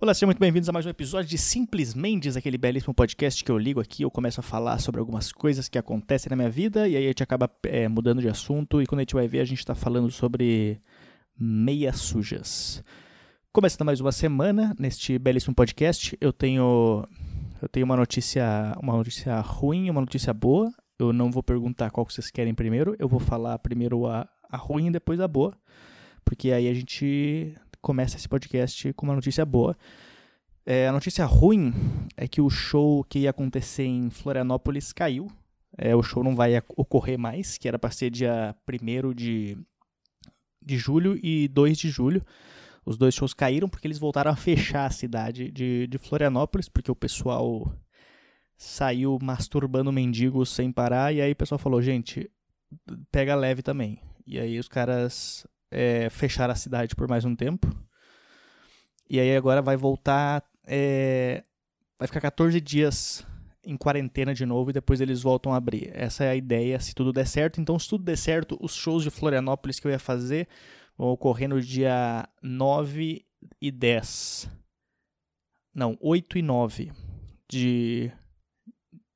Olá, sejam muito bem-vindos a mais um episódio de Simples Mendes, aquele belíssimo podcast que eu ligo aqui, eu começo a falar sobre algumas coisas que acontecem na minha vida e aí a gente acaba é, mudando de assunto e quando a gente vai ver a gente está falando sobre meias sujas. Começando mais uma semana neste belíssimo podcast, eu tenho eu tenho uma notícia, uma notícia ruim e uma notícia boa. Eu não vou perguntar qual que vocês querem primeiro, eu vou falar primeiro a, a ruim e depois a boa, porque aí a gente começa esse podcast com uma notícia boa. É, a notícia ruim é que o show que ia acontecer em Florianópolis caiu. É, o show não vai ocorrer mais, que era para ser dia 1 de, de julho e 2 de julho. Os dois shows caíram porque eles voltaram a fechar a cidade de, de Florianópolis, porque o pessoal saiu masturbando mendigos sem parar. E aí o pessoal falou: gente, pega leve também. E aí os caras é, fechar a cidade por mais um tempo. E aí agora vai voltar. É, vai ficar 14 dias em quarentena de novo e depois eles voltam a abrir. Essa é a ideia, se tudo der certo. Então, se tudo der certo, os shows de Florianópolis que eu ia fazer vão ocorrer no dia 9 e 10. Não, 8 e 9 de,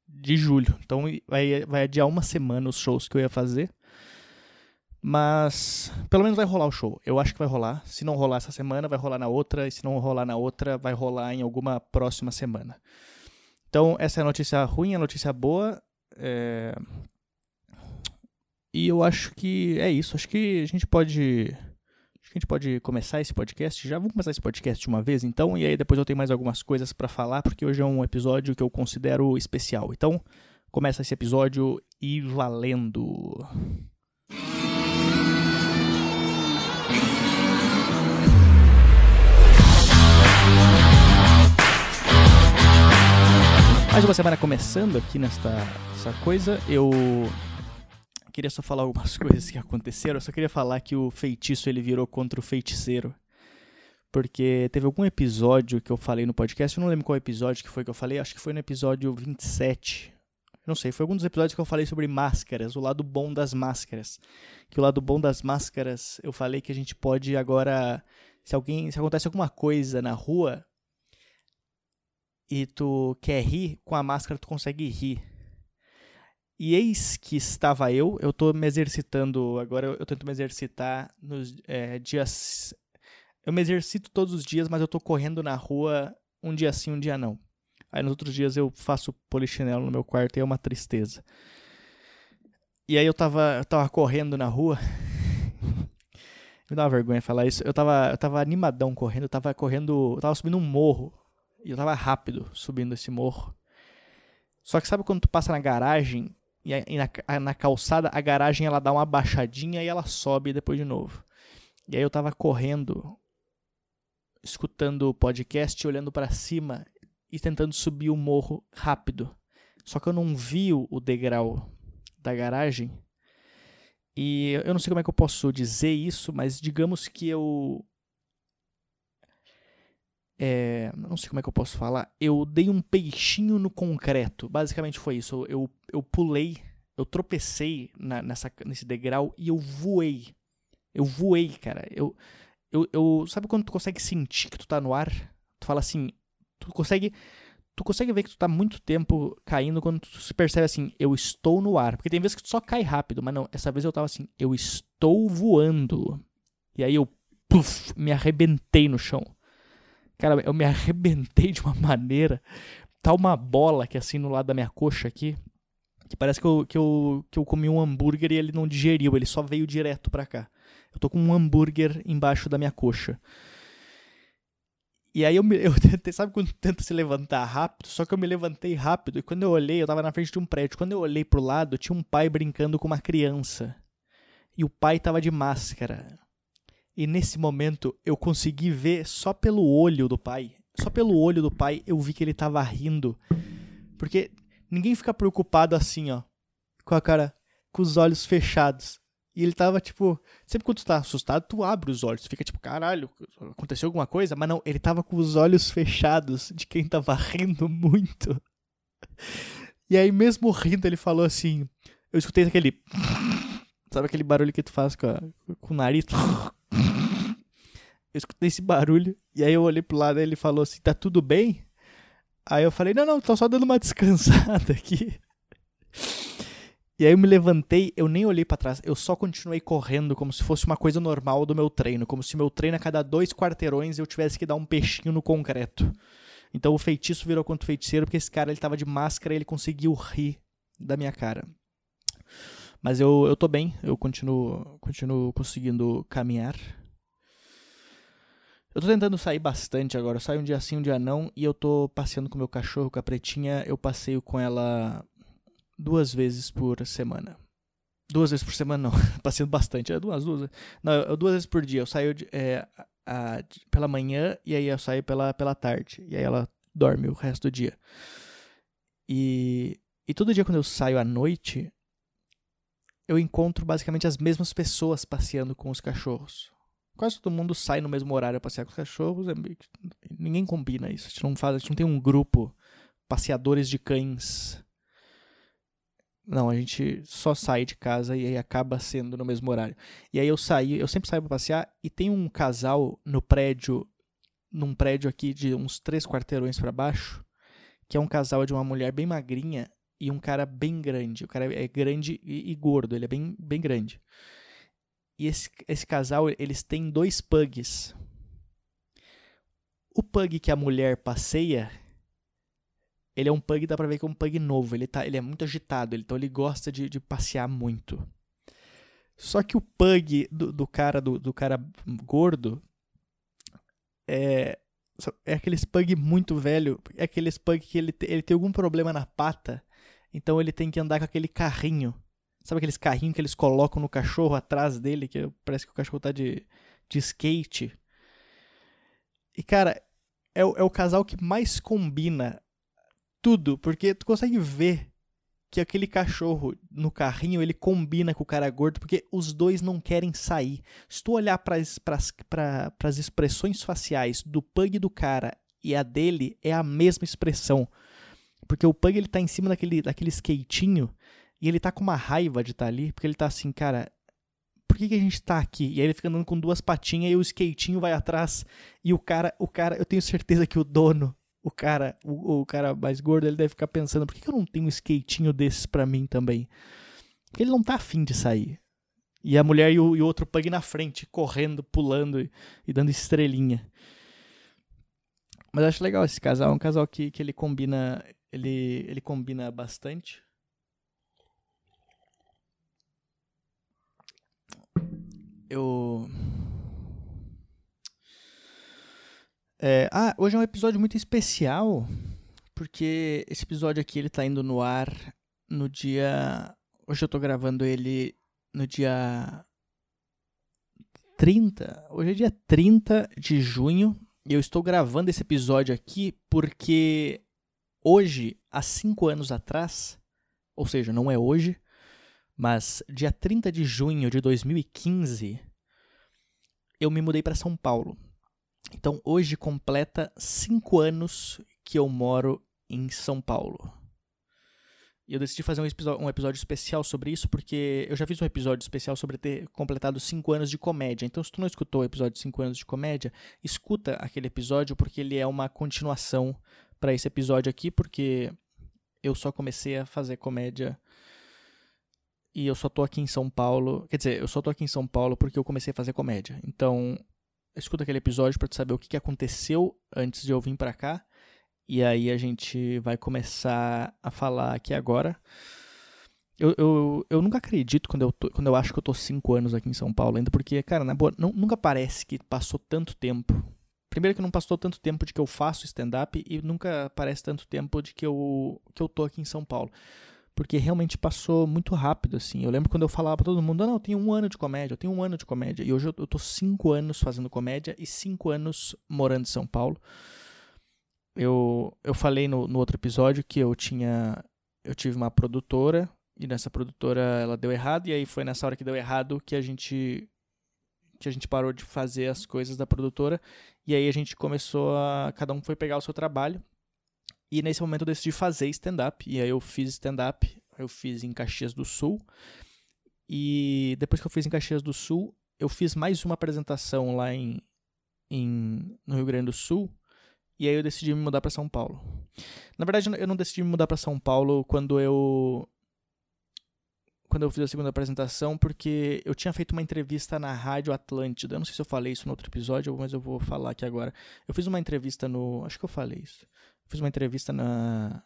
de julho. Então, vai, vai adiar uma semana os shows que eu ia fazer. Mas pelo menos vai rolar o show. Eu acho que vai rolar. Se não rolar essa semana, vai rolar na outra. E se não rolar na outra, vai rolar em alguma próxima semana. Então, essa é a notícia ruim, a notícia boa. É... E eu acho que é isso. Acho que a gente pode. Acho que a gente pode começar esse podcast. Já vamos começar esse podcast uma vez, então. E aí depois eu tenho mais algumas coisas para falar, porque hoje é um episódio que eu considero especial. Então, começa esse episódio e valendo. Mais uma semana começando aqui nesta essa coisa. Eu queria só falar algumas coisas que aconteceram. Eu só queria falar que o feitiço ele virou contra o feiticeiro. Porque teve algum episódio que eu falei no podcast, eu não lembro qual episódio que foi que eu falei, acho que foi no episódio 27. Não sei, foi algum dos episódios que eu falei sobre máscaras, o lado bom das máscaras. Que o lado bom das máscaras, eu falei que a gente pode agora, se alguém, se acontece alguma coisa na rua, e tu quer rir, com a máscara tu consegue rir. E eis que estava eu, eu tô me exercitando, agora eu, eu tento me exercitar nos é, dias. Eu me exercito todos os dias, mas eu tô correndo na rua um dia sim, um dia não. Aí nos outros dias eu faço polichinelo no meu quarto e é uma tristeza. E aí eu tava, eu tava correndo na rua. Me dá uma vergonha falar isso. Eu tava, eu tava animadão correndo, eu tava correndo, eu tava subindo um morro. E eu tava rápido subindo esse morro. Só que sabe quando tu passa na garagem e, na, na calçada a garagem ela dá uma baixadinha e ela sobe depois de novo. E aí eu tava correndo, escutando o podcast, olhando para cima e tentando subir o morro rápido. Só que eu não vi o degrau da garagem. E eu não sei como é que eu posso dizer isso, mas digamos que eu é, não sei como é que eu posso falar. Eu dei um peixinho no concreto. Basicamente foi isso. Eu, eu pulei, eu tropecei na, nessa, nesse degrau e eu voei. Eu voei, cara. Eu, eu, eu, sabe quando tu consegue sentir que tu tá no ar? Tu fala assim, tu consegue, tu consegue ver que tu tá muito tempo caindo quando tu se percebe assim, eu estou no ar. Porque tem vezes que tu só cai rápido, mas não, essa vez eu tava assim, eu estou voando. E aí eu, puff, me arrebentei no chão. Cara, eu me arrebentei de uma maneira. Tá uma bola que assim no lado da minha coxa aqui. Que parece que eu, que eu, que eu comi um hambúrguer e ele não digeriu, ele só veio direto pra cá. Eu tô com um hambúrguer embaixo da minha coxa. E aí eu, me, eu tentei, sabe quando tenta se levantar rápido? Só que eu me levantei rápido e quando eu olhei, eu tava na frente de um prédio. Quando eu olhei pro lado, tinha um pai brincando com uma criança. E o pai tava de máscara. E nesse momento eu consegui ver só pelo olho do pai. Só pelo olho do pai eu vi que ele tava rindo. Porque ninguém fica preocupado assim, ó. Com a cara, com os olhos fechados. E ele tava tipo. Sempre quando tu tá assustado, tu abre os olhos. Tu fica tipo, caralho, aconteceu alguma coisa? Mas não, ele tava com os olhos fechados de quem tava rindo muito. E aí, mesmo rindo, ele falou assim. Eu escutei aquele. Sabe aquele barulho que tu faz com, a, com o nariz? eu escutei esse barulho, e aí eu olhei pro lado e ele falou assim: tá tudo bem? Aí eu falei: não, não, tô só dando uma descansada aqui. E aí eu me levantei, eu nem olhei para trás, eu só continuei correndo como se fosse uma coisa normal do meu treino, como se meu treino a cada dois quarteirões eu tivesse que dar um peixinho no concreto. Então o feitiço virou contra o feiticeiro porque esse cara ele tava de máscara e ele conseguiu rir da minha cara. Mas eu, eu tô bem, eu continuo, continuo conseguindo caminhar. Eu tô tentando sair bastante agora. Eu saio um dia sim, um dia não. E eu tô passeando com meu cachorro, com a pretinha. Eu passeio com ela duas vezes por semana. Duas vezes por semana não. passeando bastante. É duas, duas. Não, duas vezes por dia. Eu saio de, é, a, a, pela manhã e aí eu saio pela, pela tarde. E aí ela dorme o resto do dia. E, e todo dia quando eu saio à noite, eu encontro basicamente as mesmas pessoas passeando com os cachorros. Quase todo mundo sai no mesmo horário a passear com os cachorros. É ninguém combina isso. A gente não faz, a gente não tem um grupo passeadores de cães. Não, a gente só sai de casa e aí acaba sendo no mesmo horário. E aí eu saí, eu sempre saio para passear e tem um casal no prédio, num prédio aqui de uns três quarteirões para baixo, que é um casal de uma mulher bem magrinha e um cara bem grande. O cara é grande e, e gordo, ele é bem, bem grande. E esse, esse casal, eles têm dois pugs. O pug que a mulher passeia, ele é um pug, dá pra ver que é um pug novo. Ele, tá, ele é muito agitado, então ele gosta de, de passear muito. Só que o pug do, do cara do, do cara gordo é, é aqueles pug muito velho, é aqueles pug que ele, ele tem algum problema na pata então ele tem que andar com aquele carrinho. Sabe aqueles carrinhos que eles colocam no cachorro atrás dele, que parece que o cachorro tá de, de skate. E cara, é é o casal que mais combina tudo, porque tu consegue ver que aquele cachorro no carrinho ele combina com o cara gordo, porque os dois não querem sair. Se tu olhar para as expressões faciais do pug do cara e a dele, é a mesma expressão. Porque o Pug ele tá em cima daquele, daquele skatinho e ele tá com uma raiva de estar tá ali, porque ele tá assim, cara, por que, que a gente tá aqui? E aí ele fica andando com duas patinhas e o skatinho vai atrás e o cara, o cara, eu tenho certeza que o dono, o cara, o, o cara mais gordo, ele deve ficar pensando, por que, que eu não tenho um skatinho desses para mim também? Porque ele não tá afim de sair. E a mulher e o, e o outro pug na frente, correndo, pulando e, e dando estrelinha. Mas eu acho legal esse casal, é um casal que, que ele combina ele, ele combina bastante. Eu. É, ah, hoje é um episódio muito especial, porque esse episódio aqui ele tá indo no ar no dia. Hoje eu tô gravando ele no dia 30. Hoje é dia 30 de junho. E eu estou gravando esse episódio aqui porque Hoje, há cinco anos atrás, ou seja, não é hoje, mas dia 30 de junho de 2015, eu me mudei para São Paulo. Então hoje completa cinco anos que eu moro em São Paulo. E eu decidi fazer um episódio, um episódio, especial sobre isso, porque eu já fiz um episódio especial sobre ter completado 5 anos de comédia. Então, se tu não escutou o episódio 5 anos de comédia, escuta aquele episódio, porque ele é uma continuação para esse episódio aqui, porque eu só comecei a fazer comédia e eu só tô aqui em São Paulo. Quer dizer, eu só tô aqui em São Paulo porque eu comecei a fazer comédia. Então, escuta aquele episódio para saber o que, que aconteceu antes de eu vir para cá. E aí a gente vai começar a falar aqui agora. Eu, eu, eu nunca acredito quando eu, tô, quando eu acho que eu tô cinco anos aqui em São Paulo ainda, porque, cara, na boa, não, nunca parece que passou tanto tempo Primeiro que não passou tanto tempo de que eu faço stand-up e nunca parece tanto tempo de que eu, que eu tô aqui em São Paulo. Porque realmente passou muito rápido, assim. Eu lembro quando eu falava pra todo mundo, não, eu tenho um ano de comédia, eu tenho um ano de comédia. E hoje eu, eu tô cinco anos fazendo comédia e cinco anos morando em São Paulo. Eu, eu falei no, no outro episódio que eu tinha. Eu tive uma produtora, e nessa produtora ela deu errado, e aí foi nessa hora que deu errado que a gente a gente parou de fazer as coisas da produtora e aí a gente começou a cada um foi pegar o seu trabalho. E nesse momento eu decidi fazer stand-up e aí eu fiz stand-up, eu fiz em Caxias do Sul. E depois que eu fiz em Caxias do Sul, eu fiz mais uma apresentação lá em em, no Rio Grande do Sul. E aí eu decidi me mudar para São Paulo. Na verdade, eu não decidi me mudar para São Paulo quando eu quando eu fiz a segunda apresentação, porque eu tinha feito uma entrevista na Rádio Atlântida. Eu não sei se eu falei isso no outro episódio, mas eu vou falar aqui agora. Eu fiz uma entrevista no. Acho que eu falei isso. Eu fiz uma entrevista na,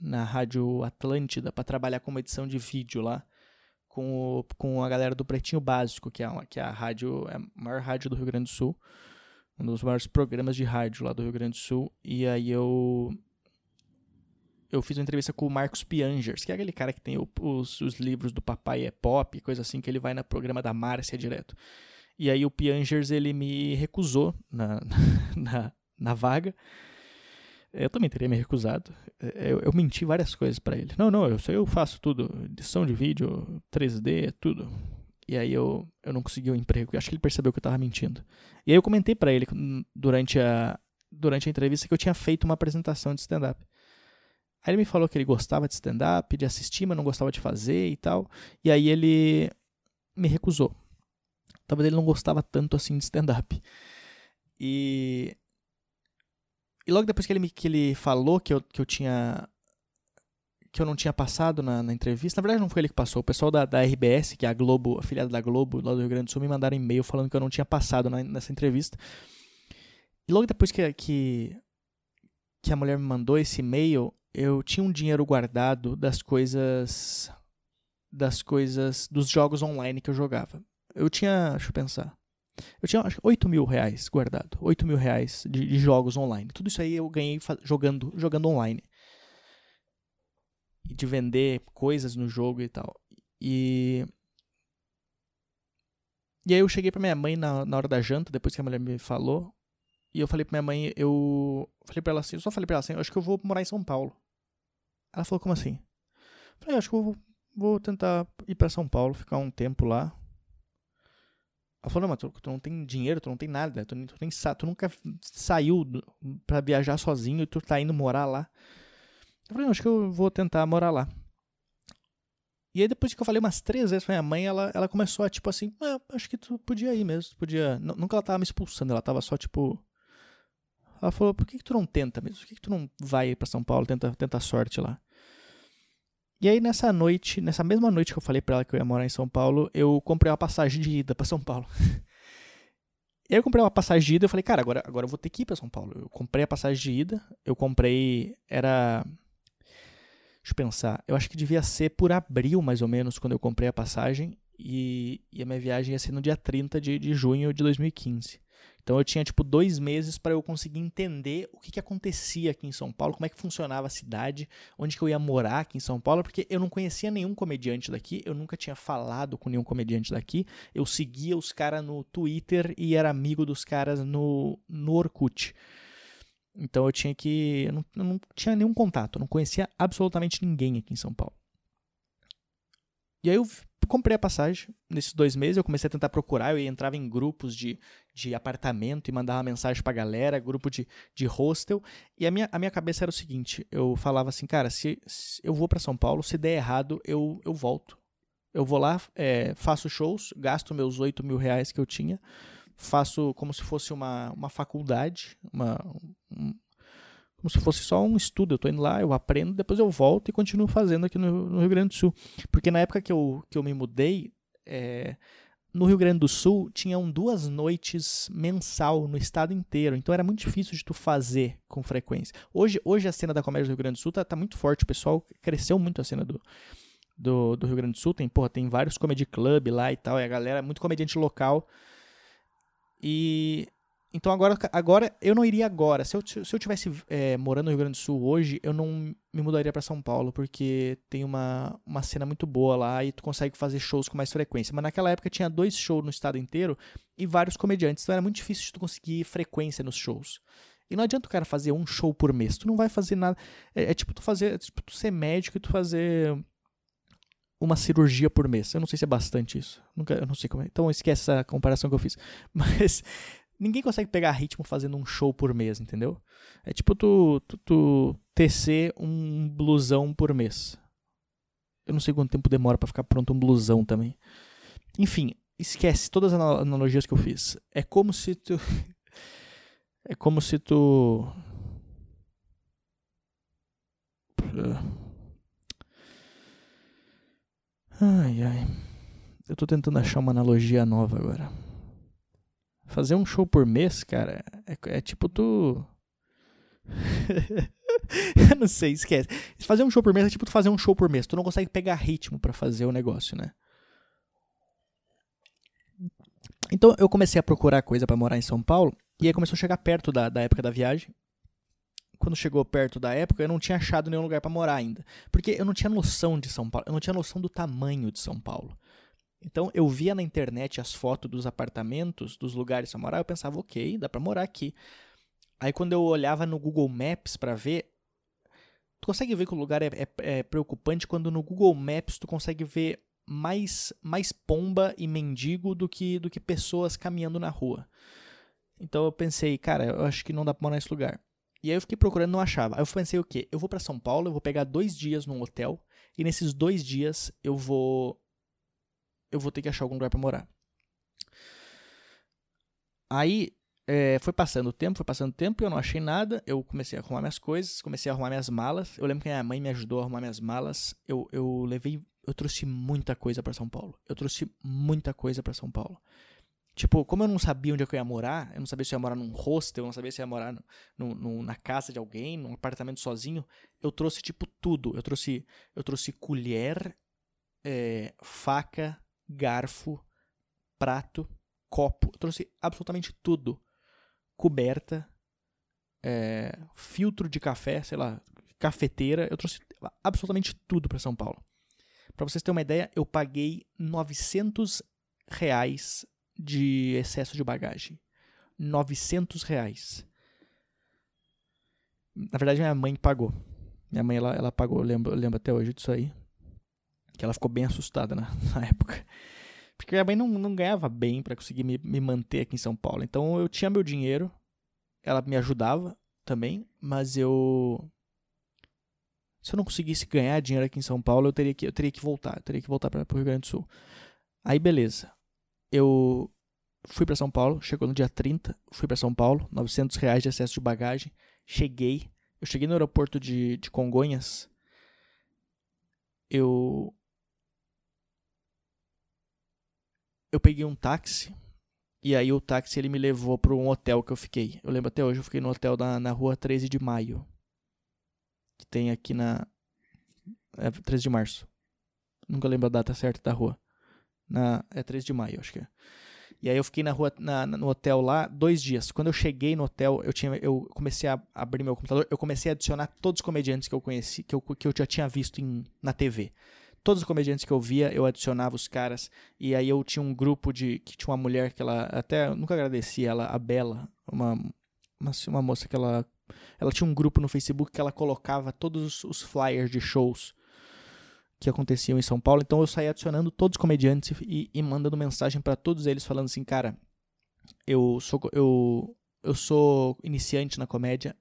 na Rádio Atlântida para trabalhar com uma edição de vídeo lá. Com, o, com a galera do Pretinho Básico, que é, uma, que é a rádio, é a maior rádio do Rio Grande do Sul. Um dos maiores programas de rádio lá do Rio Grande do Sul. E aí eu eu fiz uma entrevista com o Marcos Piangers, que é aquele cara que tem os, os livros do Papai é Pop, coisa assim, que ele vai no programa da Márcia direto. E aí o Piangers, ele me recusou na, na, na vaga. Eu também teria me recusado. Eu, eu menti várias coisas para ele. Não, não, eu, eu faço tudo. Edição de vídeo, 3D, tudo. E aí eu, eu não consegui o um emprego. Acho que ele percebeu que eu tava mentindo. E aí eu comentei para ele durante a, durante a entrevista que eu tinha feito uma apresentação de stand-up. Aí ele me falou que ele gostava de stand-up, de assistir, mas não gostava de fazer e tal. E aí ele me recusou. Talvez ele não gostava tanto assim de stand-up. E. E logo depois que ele, me, que ele falou que eu, que eu tinha. Que eu não tinha passado na, na entrevista. Na verdade, não foi ele que passou. O pessoal da, da RBS, que é a Globo, afiliada da Globo, lá do Rio Grande do Sul, me mandaram e-mail falando que eu não tinha passado na, nessa entrevista. E logo depois que, que, que a mulher me mandou esse e-mail, eu tinha um dinheiro guardado das coisas das coisas dos jogos online que eu jogava. Eu tinha, deixa eu pensar, eu tinha acho, 8 mil reais guardado, 8 mil reais de, de jogos online. Tudo isso aí eu ganhei jogando, jogando online. E de vender coisas no jogo e tal. E e aí eu cheguei pra minha mãe na, na hora da janta, depois que a mulher me falou, e eu falei pra minha mãe, eu falei pra ela assim, eu só falei pra ela assim, eu acho que eu vou morar em São Paulo. Ela falou, como assim? Eu falei, acho que eu vou, vou tentar ir pra São Paulo, ficar um tempo lá. Ela falou, não, mas tu, tu não tem dinheiro, tu não tem nada, tu, tu, nem, tu nunca saiu pra viajar sozinho e tu tá indo morar lá. Eu falei, não, acho que eu vou tentar morar lá. E aí depois que eu falei umas três vezes pra minha mãe, ela, ela começou a, tipo assim, ah, acho que tu podia ir mesmo, tu podia... Nunca ela tava me expulsando, ela tava só, tipo, ela falou, por que, que tu não tenta mesmo? Por que, que tu não vai para São Paulo, tenta, tenta a sorte lá? E aí nessa noite, nessa mesma noite que eu falei para ela que eu ia morar em São Paulo, eu comprei uma passagem de ida para São Paulo. e aí eu comprei uma passagem de ida, eu falei, cara, agora, agora eu vou ter que ir para São Paulo. Eu comprei a passagem de ida, eu comprei, era Deixa eu pensar, eu acho que devia ser por abril mais ou menos quando eu comprei a passagem e, e a minha viagem ia ser no dia 30 de, de junho de 2015. Então eu tinha tipo dois meses para eu conseguir entender o que, que acontecia aqui em São Paulo, como é que funcionava a cidade, onde que eu ia morar aqui em São Paulo, porque eu não conhecia nenhum comediante daqui, eu nunca tinha falado com nenhum comediante daqui, eu seguia os caras no Twitter e era amigo dos caras no, no Orkut. Então eu tinha que. Eu não, eu não tinha nenhum contato, eu não conhecia absolutamente ninguém aqui em São Paulo. E aí eu comprei a passagem. Nesses dois meses, eu comecei a tentar procurar, eu entrava em grupos de, de apartamento e mandava mensagem pra galera, grupo de, de hostel, e a minha, a minha cabeça era o seguinte, eu falava assim, cara, se, se eu vou para São Paulo, se der errado, eu, eu volto. Eu vou lá, é, faço shows, gasto meus 8 mil reais que eu tinha, faço como se fosse uma, uma faculdade, uma, um, como se fosse só um estudo. Eu estou indo lá, eu aprendo, depois eu volto e continuo fazendo aqui no, no, Rio Grande do Sul. Porque na época que eu, que eu me mudei, é, no Rio Grande do Sul tinham duas noites mensal no estado inteiro. Então era muito difícil de tu fazer com frequência. Hoje, hoje a cena da comédia do Rio Grande do Sul tá, tá muito forte. O pessoal cresceu muito a cena do, do, do Rio Grande do Sul. Tem, porra, tem vários comedy club lá e tal. E a galera, muito comediante local. E então agora, agora eu não iria agora. Se eu, se eu tivesse é, morando no Rio Grande do Sul hoje, eu não me mudaria para São Paulo, porque tem uma, uma cena muito boa lá e tu consegue fazer shows com mais frequência. Mas naquela época tinha dois shows no estado inteiro e vários comediantes, então era muito difícil de tu conseguir frequência nos shows. E não adianta o cara fazer um show por mês, tu não vai fazer nada. É, é tipo tu fazer, é tipo tu ser médico e tu fazer uma cirurgia por mês. Eu não sei se é bastante isso. Nunca, eu não sei como é. Então esquece essa comparação que eu fiz. Mas ninguém consegue pegar ritmo fazendo um show por mês, entendeu? É tipo tu, tu, tu tecer um blusão por mês. Eu não sei quanto tempo demora para ficar pronto um blusão também. Enfim, esquece todas as analogias que eu fiz. É como se tu É como se tu. Ai, ai. Eu tô tentando achar uma analogia nova agora. Fazer um show por mês, cara, é, é tipo tu. eu não sei, esquece. Fazer um show por mês é tipo tu fazer um show por mês. Tu não consegue pegar ritmo para fazer o negócio, né? Então eu comecei a procurar coisa para morar em São Paulo e aí começou a chegar perto da, da época da viagem. Quando chegou perto da época, eu não tinha achado nenhum lugar para morar ainda. Porque eu não tinha noção de São Paulo, eu não tinha noção do tamanho de São Paulo. Então eu via na internet as fotos dos apartamentos, dos lugares para morar, eu pensava, ok, dá para morar aqui. Aí quando eu olhava no Google Maps para ver, tu consegue ver que o lugar é, é, é, preocupante quando no Google Maps tu consegue ver mais, mais pomba e mendigo do que, do que pessoas caminhando na rua. Então eu pensei, cara, eu acho que não dá pra morar nesse lugar. E aí eu fiquei procurando não achava. Aí eu pensei o quê? Eu vou para São Paulo, eu vou pegar dois dias num hotel, e nesses dois dias eu vou. Eu vou ter que achar algum lugar para morar. Aí é, foi passando o tempo, foi passando o tempo, eu não achei nada. Eu comecei a arrumar minhas coisas, comecei a arrumar minhas malas. Eu lembro que minha mãe me ajudou a arrumar minhas malas. Eu, eu levei eu trouxe muita coisa para São Paulo. Eu trouxe muita coisa para São Paulo. Tipo, como eu não sabia onde é eu ia morar, eu não sabia se eu ia morar num hostel, eu não sabia se eu ia morar no, no, na casa de alguém, num apartamento sozinho, eu trouxe, tipo, tudo. Eu trouxe, eu trouxe colher, é, faca, garfo, prato, copo. Eu trouxe absolutamente tudo. Coberta, é, filtro de café, sei lá, cafeteira. Eu trouxe absolutamente tudo para São Paulo. Para vocês terem uma ideia, eu paguei 900 reais de excesso de bagagem. 900 reais. Na verdade, minha mãe pagou. Minha mãe, ela, ela pagou, eu lembro, eu lembro até hoje disso aí. Que ela ficou bem assustada na, na época. Porque minha mãe não, não ganhava bem para conseguir me, me manter aqui em São Paulo. Então eu tinha meu dinheiro, ela me ajudava também, mas eu se eu não conseguisse ganhar dinheiro aqui em São Paulo, eu teria que, eu teria que voltar. Eu teria que voltar para o Rio Grande do Sul. Aí, beleza. Eu fui para São Paulo, chegou no dia 30, fui para São Paulo, 900 reais de excesso de bagagem. Cheguei, eu cheguei no aeroporto de, de Congonhas. Eu. Eu peguei um táxi. E aí o táxi ele me levou para um hotel que eu fiquei. Eu lembro até hoje, eu fiquei no hotel na, na rua 13 de maio que tem aqui na. É 13 de março. Nunca lembro a data certa da rua. Na, é 13 de maio, acho que é. E aí eu fiquei na rua, na, no hotel lá dois dias. Quando eu cheguei no hotel, eu, tinha, eu comecei a abrir meu computador, eu comecei a adicionar todos os comediantes que eu conheci, que eu, que eu já tinha visto em, na TV. Todos os comediantes que eu via, eu adicionava os caras. E aí eu tinha um grupo de. que tinha uma mulher que ela. Até nunca agradeci ela, a Bela, uma, uma, uma moça que ela ela tinha um grupo no Facebook que ela colocava todos os flyers de shows que aconteciam em São Paulo. Então eu saía adicionando todos os comediantes e, e mandando mensagem para todos eles falando assim, cara, eu sou eu eu sou iniciante na comédia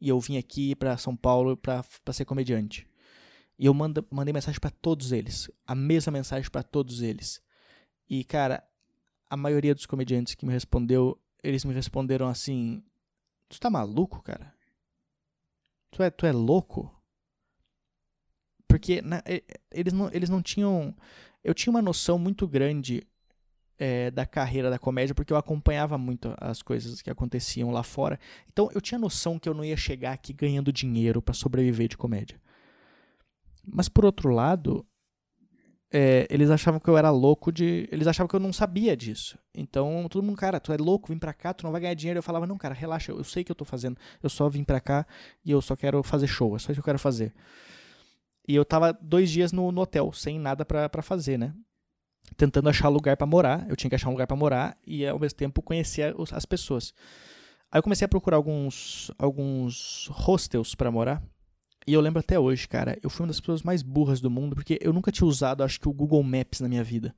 e eu vim aqui para São Paulo para ser comediante. E eu manda, mandei mensagem para todos eles, a mesma mensagem para todos eles. E cara, a maioria dos comediantes que me respondeu, eles me responderam assim: Tu tá maluco, cara? Tu é, tu é louco? Porque na, eles, não, eles não tinham. Eu tinha uma noção muito grande é, da carreira da comédia, porque eu acompanhava muito as coisas que aconteciam lá fora. Então eu tinha noção que eu não ia chegar aqui ganhando dinheiro para sobreviver de comédia. Mas por outro lado, é, eles achavam que eu era louco de. Eles achavam que eu não sabia disso. Então, todo mundo, cara, tu é louco, vim pra cá, tu não vai ganhar dinheiro. Eu falava, não, cara, relaxa, eu sei que eu tô fazendo. Eu só vim pra cá e eu só quero fazer show, é só isso que eu quero fazer. E eu tava dois dias no, no hotel, sem nada pra fazer, né? Tentando achar lugar para morar. Eu tinha que achar um lugar para morar e ao mesmo tempo conhecer as pessoas. Aí eu comecei a procurar alguns, alguns hostels para morar. E eu lembro até hoje, cara, eu fui uma das pessoas mais burras do mundo, porque eu nunca tinha usado, acho que, o Google Maps na minha vida.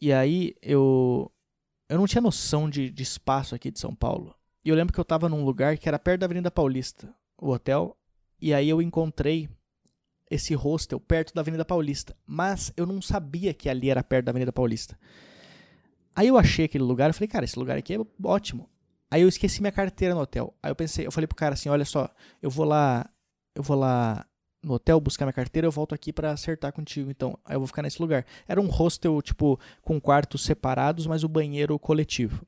E aí eu. Eu não tinha noção de, de espaço aqui de São Paulo. E eu lembro que eu tava num lugar que era perto da Avenida Paulista, o hotel. E aí eu encontrei esse hostel perto da Avenida Paulista. Mas eu não sabia que ali era perto da Avenida Paulista. Aí eu achei aquele lugar e falei, cara, esse lugar aqui é ótimo. Aí eu esqueci minha carteira no hotel. Aí eu pensei, eu falei pro cara assim, olha só, eu vou lá, eu vou lá no hotel buscar minha carteira, eu volto aqui para acertar contigo. Então, aí eu vou ficar nesse lugar. Era um hostel, tipo, com quartos separados, mas o banheiro coletivo.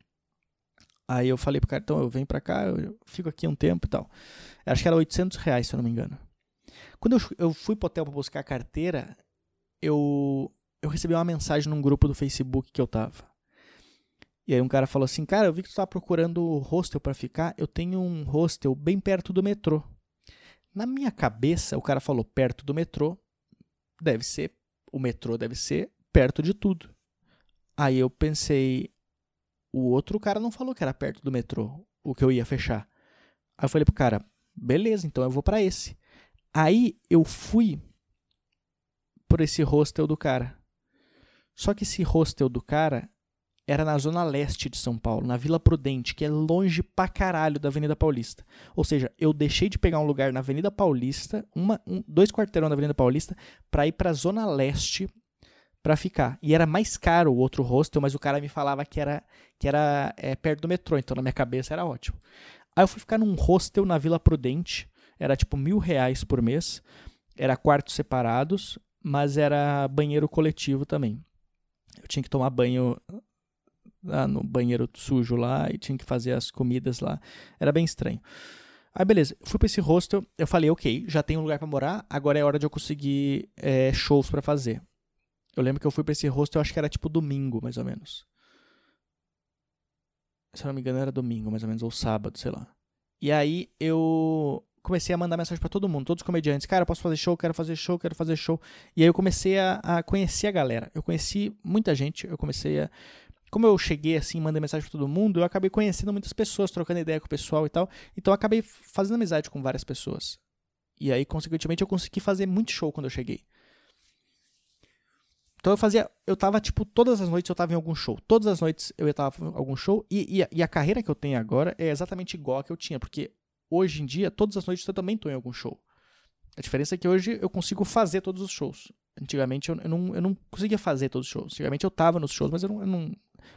Aí eu falei pro cara, então eu venho pra cá, eu fico aqui um tempo e tal. Acho que era 800 reais, se eu não me engano. Quando eu, fui pro hotel pra buscar a carteira, eu, eu recebi uma mensagem num grupo do Facebook que eu tava. E aí um cara falou assim, cara, eu vi que tu tá procurando hostel para ficar, eu tenho um hostel bem perto do metrô. Na minha cabeça, o cara falou perto do metrô, deve ser, o metrô deve ser perto de tudo. Aí eu pensei, o outro cara não falou que era perto do metrô, o que eu ia fechar. Aí eu falei pro cara, beleza, então eu vou para esse. Aí eu fui por esse hostel do cara. Só que esse hostel do cara era na zona leste de São Paulo, na Vila Prudente, que é longe pra caralho da Avenida Paulista. Ou seja, eu deixei de pegar um lugar na Avenida Paulista, uma, um, dois quarteirão da Avenida Paulista, para ir pra zona leste para ficar. E era mais caro o outro hostel, mas o cara me falava que era, que era é, perto do metrô, então na minha cabeça era ótimo. Aí eu fui ficar num hostel na Vila Prudente, era tipo mil reais por mês, era quartos separados, mas era banheiro coletivo também. Eu tinha que tomar banho lá no banheiro sujo lá e tinha que fazer as comidas lá. Era bem estranho. Aí beleza, fui para esse hostel, eu falei, ok, já tenho um lugar para morar, agora é hora de eu conseguir é, shows para fazer. Eu lembro que eu fui para esse hostel, acho que era tipo domingo, mais ou menos. Se eu não me engano, era domingo, mais ou menos, ou sábado, sei lá. E aí eu comecei a mandar mensagem para todo mundo, todos os comediantes. Cara, eu posso fazer show, quero fazer show, quero fazer show. E aí eu comecei a, a conhecer a galera. Eu conheci muita gente, eu comecei a como eu cheguei assim, mandei mensagem para todo mundo, eu acabei conhecendo muitas pessoas, trocando ideia com o pessoal e tal. Então eu acabei fazendo amizade com várias pessoas. E aí, consequentemente, eu consegui fazer muito show quando eu cheguei. Então eu fazia, eu tava, tipo, todas as noites eu tava em algum show. Todas as noites eu tava em algum show. E, e, e a carreira que eu tenho agora é exatamente igual a que eu tinha. Porque hoje em dia, todas as noites eu também tô em algum show. A diferença é que hoje eu consigo fazer todos os shows. Antigamente eu, eu, não, eu não conseguia fazer todos os shows. Antigamente eu tava nos shows, mas eu não, eu não,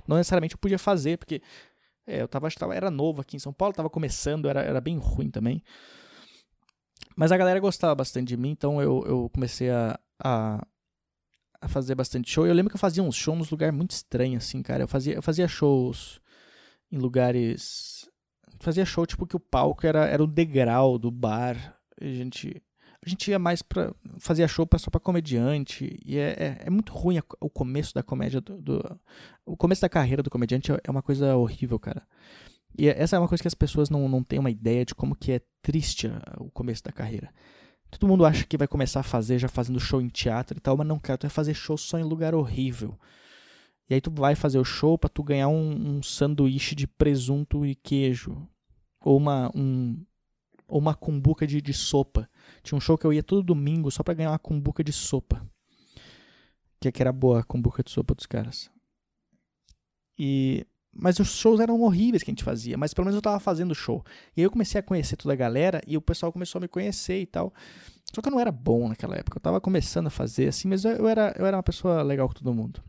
não necessariamente eu podia fazer, porque é, eu tava, tava, era novo aqui em São Paulo, tava começando, era, era bem ruim também. Mas a galera gostava bastante de mim, então eu, eu comecei a, a, a fazer bastante show. Eu lembro que eu fazia uns shows nos lugares muito estranhos, assim, cara. Eu fazia, eu fazia shows em lugares. Fazia show tipo que o palco era, era o degrau do bar. A gente a gente ia mais pra. fazia show pra, só pra comediante. E é, é, é muito ruim a, o começo da comédia. Do, do, o começo da carreira do comediante é, é uma coisa horrível, cara. E essa é uma coisa que as pessoas não, não têm uma ideia de como que é triste o começo da carreira. Todo mundo acha que vai começar a fazer já fazendo show em teatro e tal, mas não, cara, tu vai fazer show só em lugar horrível. E aí tu vai fazer o show pra tu ganhar um, um sanduíche de presunto e queijo. Ou uma, um, ou uma cumbuca de, de sopa. Tinha um show que eu ia todo domingo só para ganhar uma cumbuca de sopa. Que, que era boa a cumbuca de sopa dos caras. E mas os shows eram horríveis que a gente fazia, mas pelo menos eu tava fazendo show. E aí eu comecei a conhecer toda a galera e o pessoal começou a me conhecer e tal. Só que eu não era bom naquela época, eu tava começando a fazer assim, mas eu era, eu era uma pessoa legal com todo mundo.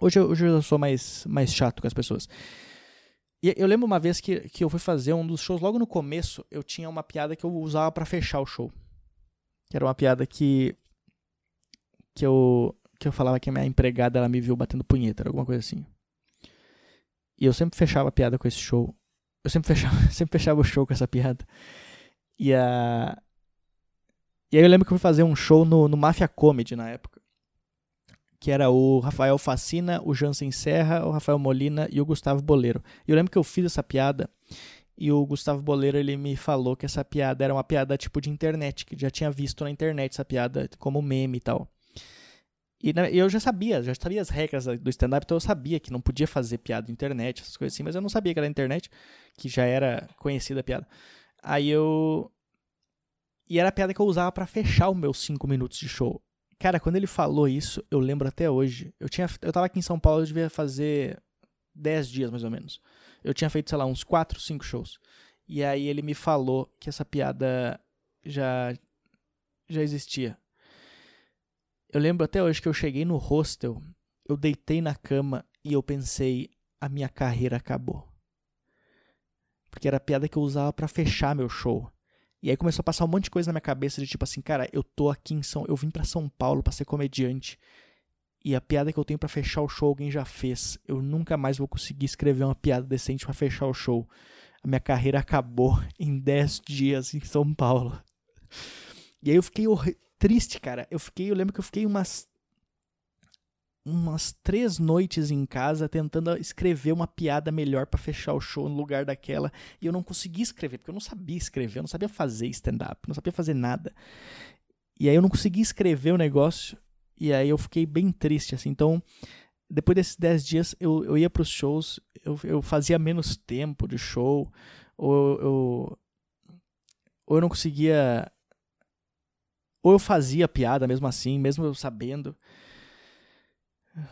Hoje, hoje eu sou mais, mais chato com as pessoas. E eu lembro uma vez que, que eu fui fazer um dos shows, logo no começo, eu tinha uma piada que eu usava para fechar o show. Que era uma piada que. que eu. que eu falava que a minha empregada ela me viu batendo punheta, alguma coisa assim. E eu sempre fechava a piada com esse show. Eu sempre fechava, sempre fechava o show com essa piada. E a. E aí eu lembro que eu fui fazer um show no, no Mafia Comedy na época que era o Rafael Facina, o Jansen Serra, o Rafael Molina e o Gustavo Boleiro. E eu lembro que eu fiz essa piada e o Gustavo Boleiro ele me falou que essa piada era uma piada tipo de internet, que já tinha visto na internet essa piada como meme e tal. E né, eu já sabia, já sabia as regras do stand-up, então eu sabia que não podia fazer piada na internet, essas coisas assim, mas eu não sabia que era internet, que já era conhecida a piada. Aí eu. E era a piada que eu usava para fechar os meus 5 minutos de show. Cara, quando ele falou isso, eu lembro até hoje. Eu tinha, eu tava aqui em São Paulo, eu devia fazer 10 dias mais ou menos. Eu tinha feito, sei lá, uns 4, 5 shows. E aí ele me falou que essa piada já já existia. Eu lembro até hoje que eu cheguei no hostel, eu deitei na cama e eu pensei, a minha carreira acabou. porque era a piada que eu usava para fechar meu show. E aí começou a passar um monte de coisa na minha cabeça de tipo assim, cara, eu tô aqui em São, eu vim para São Paulo para ser comediante. E a piada que eu tenho para fechar o show alguém já fez. Eu nunca mais vou conseguir escrever uma piada decente para fechar o show. A minha carreira acabou em 10 dias em São Paulo. E aí eu fiquei triste, cara. Eu fiquei, eu lembro que eu fiquei umas umas três noites em casa tentando escrever uma piada melhor para fechar o show no lugar daquela e eu não conseguia escrever porque eu não sabia escrever, eu não sabia fazer stand-up, não sabia fazer nada. E aí eu não conseguia escrever o negócio e aí eu fiquei bem triste assim. Então, depois desses dez dias eu, eu ia para os shows, eu, eu fazia menos tempo de show, ou eu, ou eu não conseguia ou eu fazia piada mesmo assim, mesmo eu sabendo.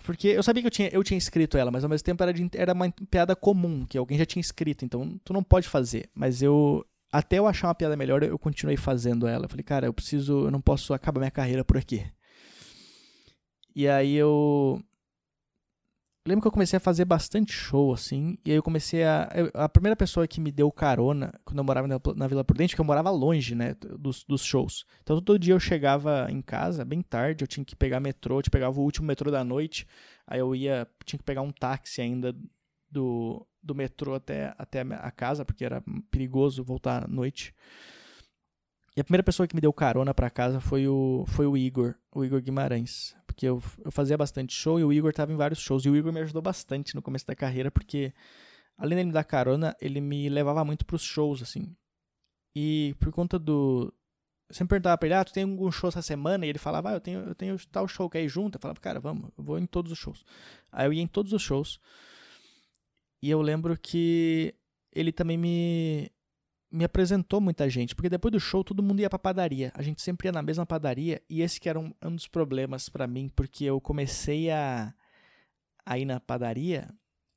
Porque eu sabia que eu tinha, eu tinha escrito ela, mas ao mesmo tempo era, de, era uma piada comum, que alguém já tinha escrito, então tu não pode fazer. Mas eu, até eu achar uma piada melhor, eu continuei fazendo ela. Eu falei, cara, eu preciso, eu não posso acabar minha carreira por aqui. E aí eu, lembro que eu comecei a fazer bastante show, assim, e aí eu comecei a. a primeira pessoa que me deu carona quando eu morava na, na Vila Prudente, porque eu morava longe, né, dos, dos shows. Então todo dia eu chegava em casa, bem tarde, eu tinha que pegar metrô, eu pegava o último metrô da noite, aí eu ia, tinha que pegar um táxi ainda do, do metrô até, até a casa, porque era perigoso voltar à noite. E a primeira pessoa que me deu carona para casa foi o, foi o Igor, o Igor Guimarães eu, eu fazia bastante show e o Igor estava em vários shows. E o Igor me ajudou bastante no começo da carreira, porque além de me dar carona, ele me levava muito para os shows, assim. E por conta do. Eu sempre perguntava pra ele, ah, tu tem algum show essa semana? E ele falava, ah, eu tenho, eu tenho tal show, quer ir junto? Eu falava, cara, vamos, eu vou em todos os shows. Aí eu ia em todos os shows. E eu lembro que ele também me, me apresentou muita gente, porque depois do show todo mundo ia pra padaria. A gente sempre ia na mesma padaria e esse que era um, um dos problemas para mim, porque eu comecei a, a ir na padaria.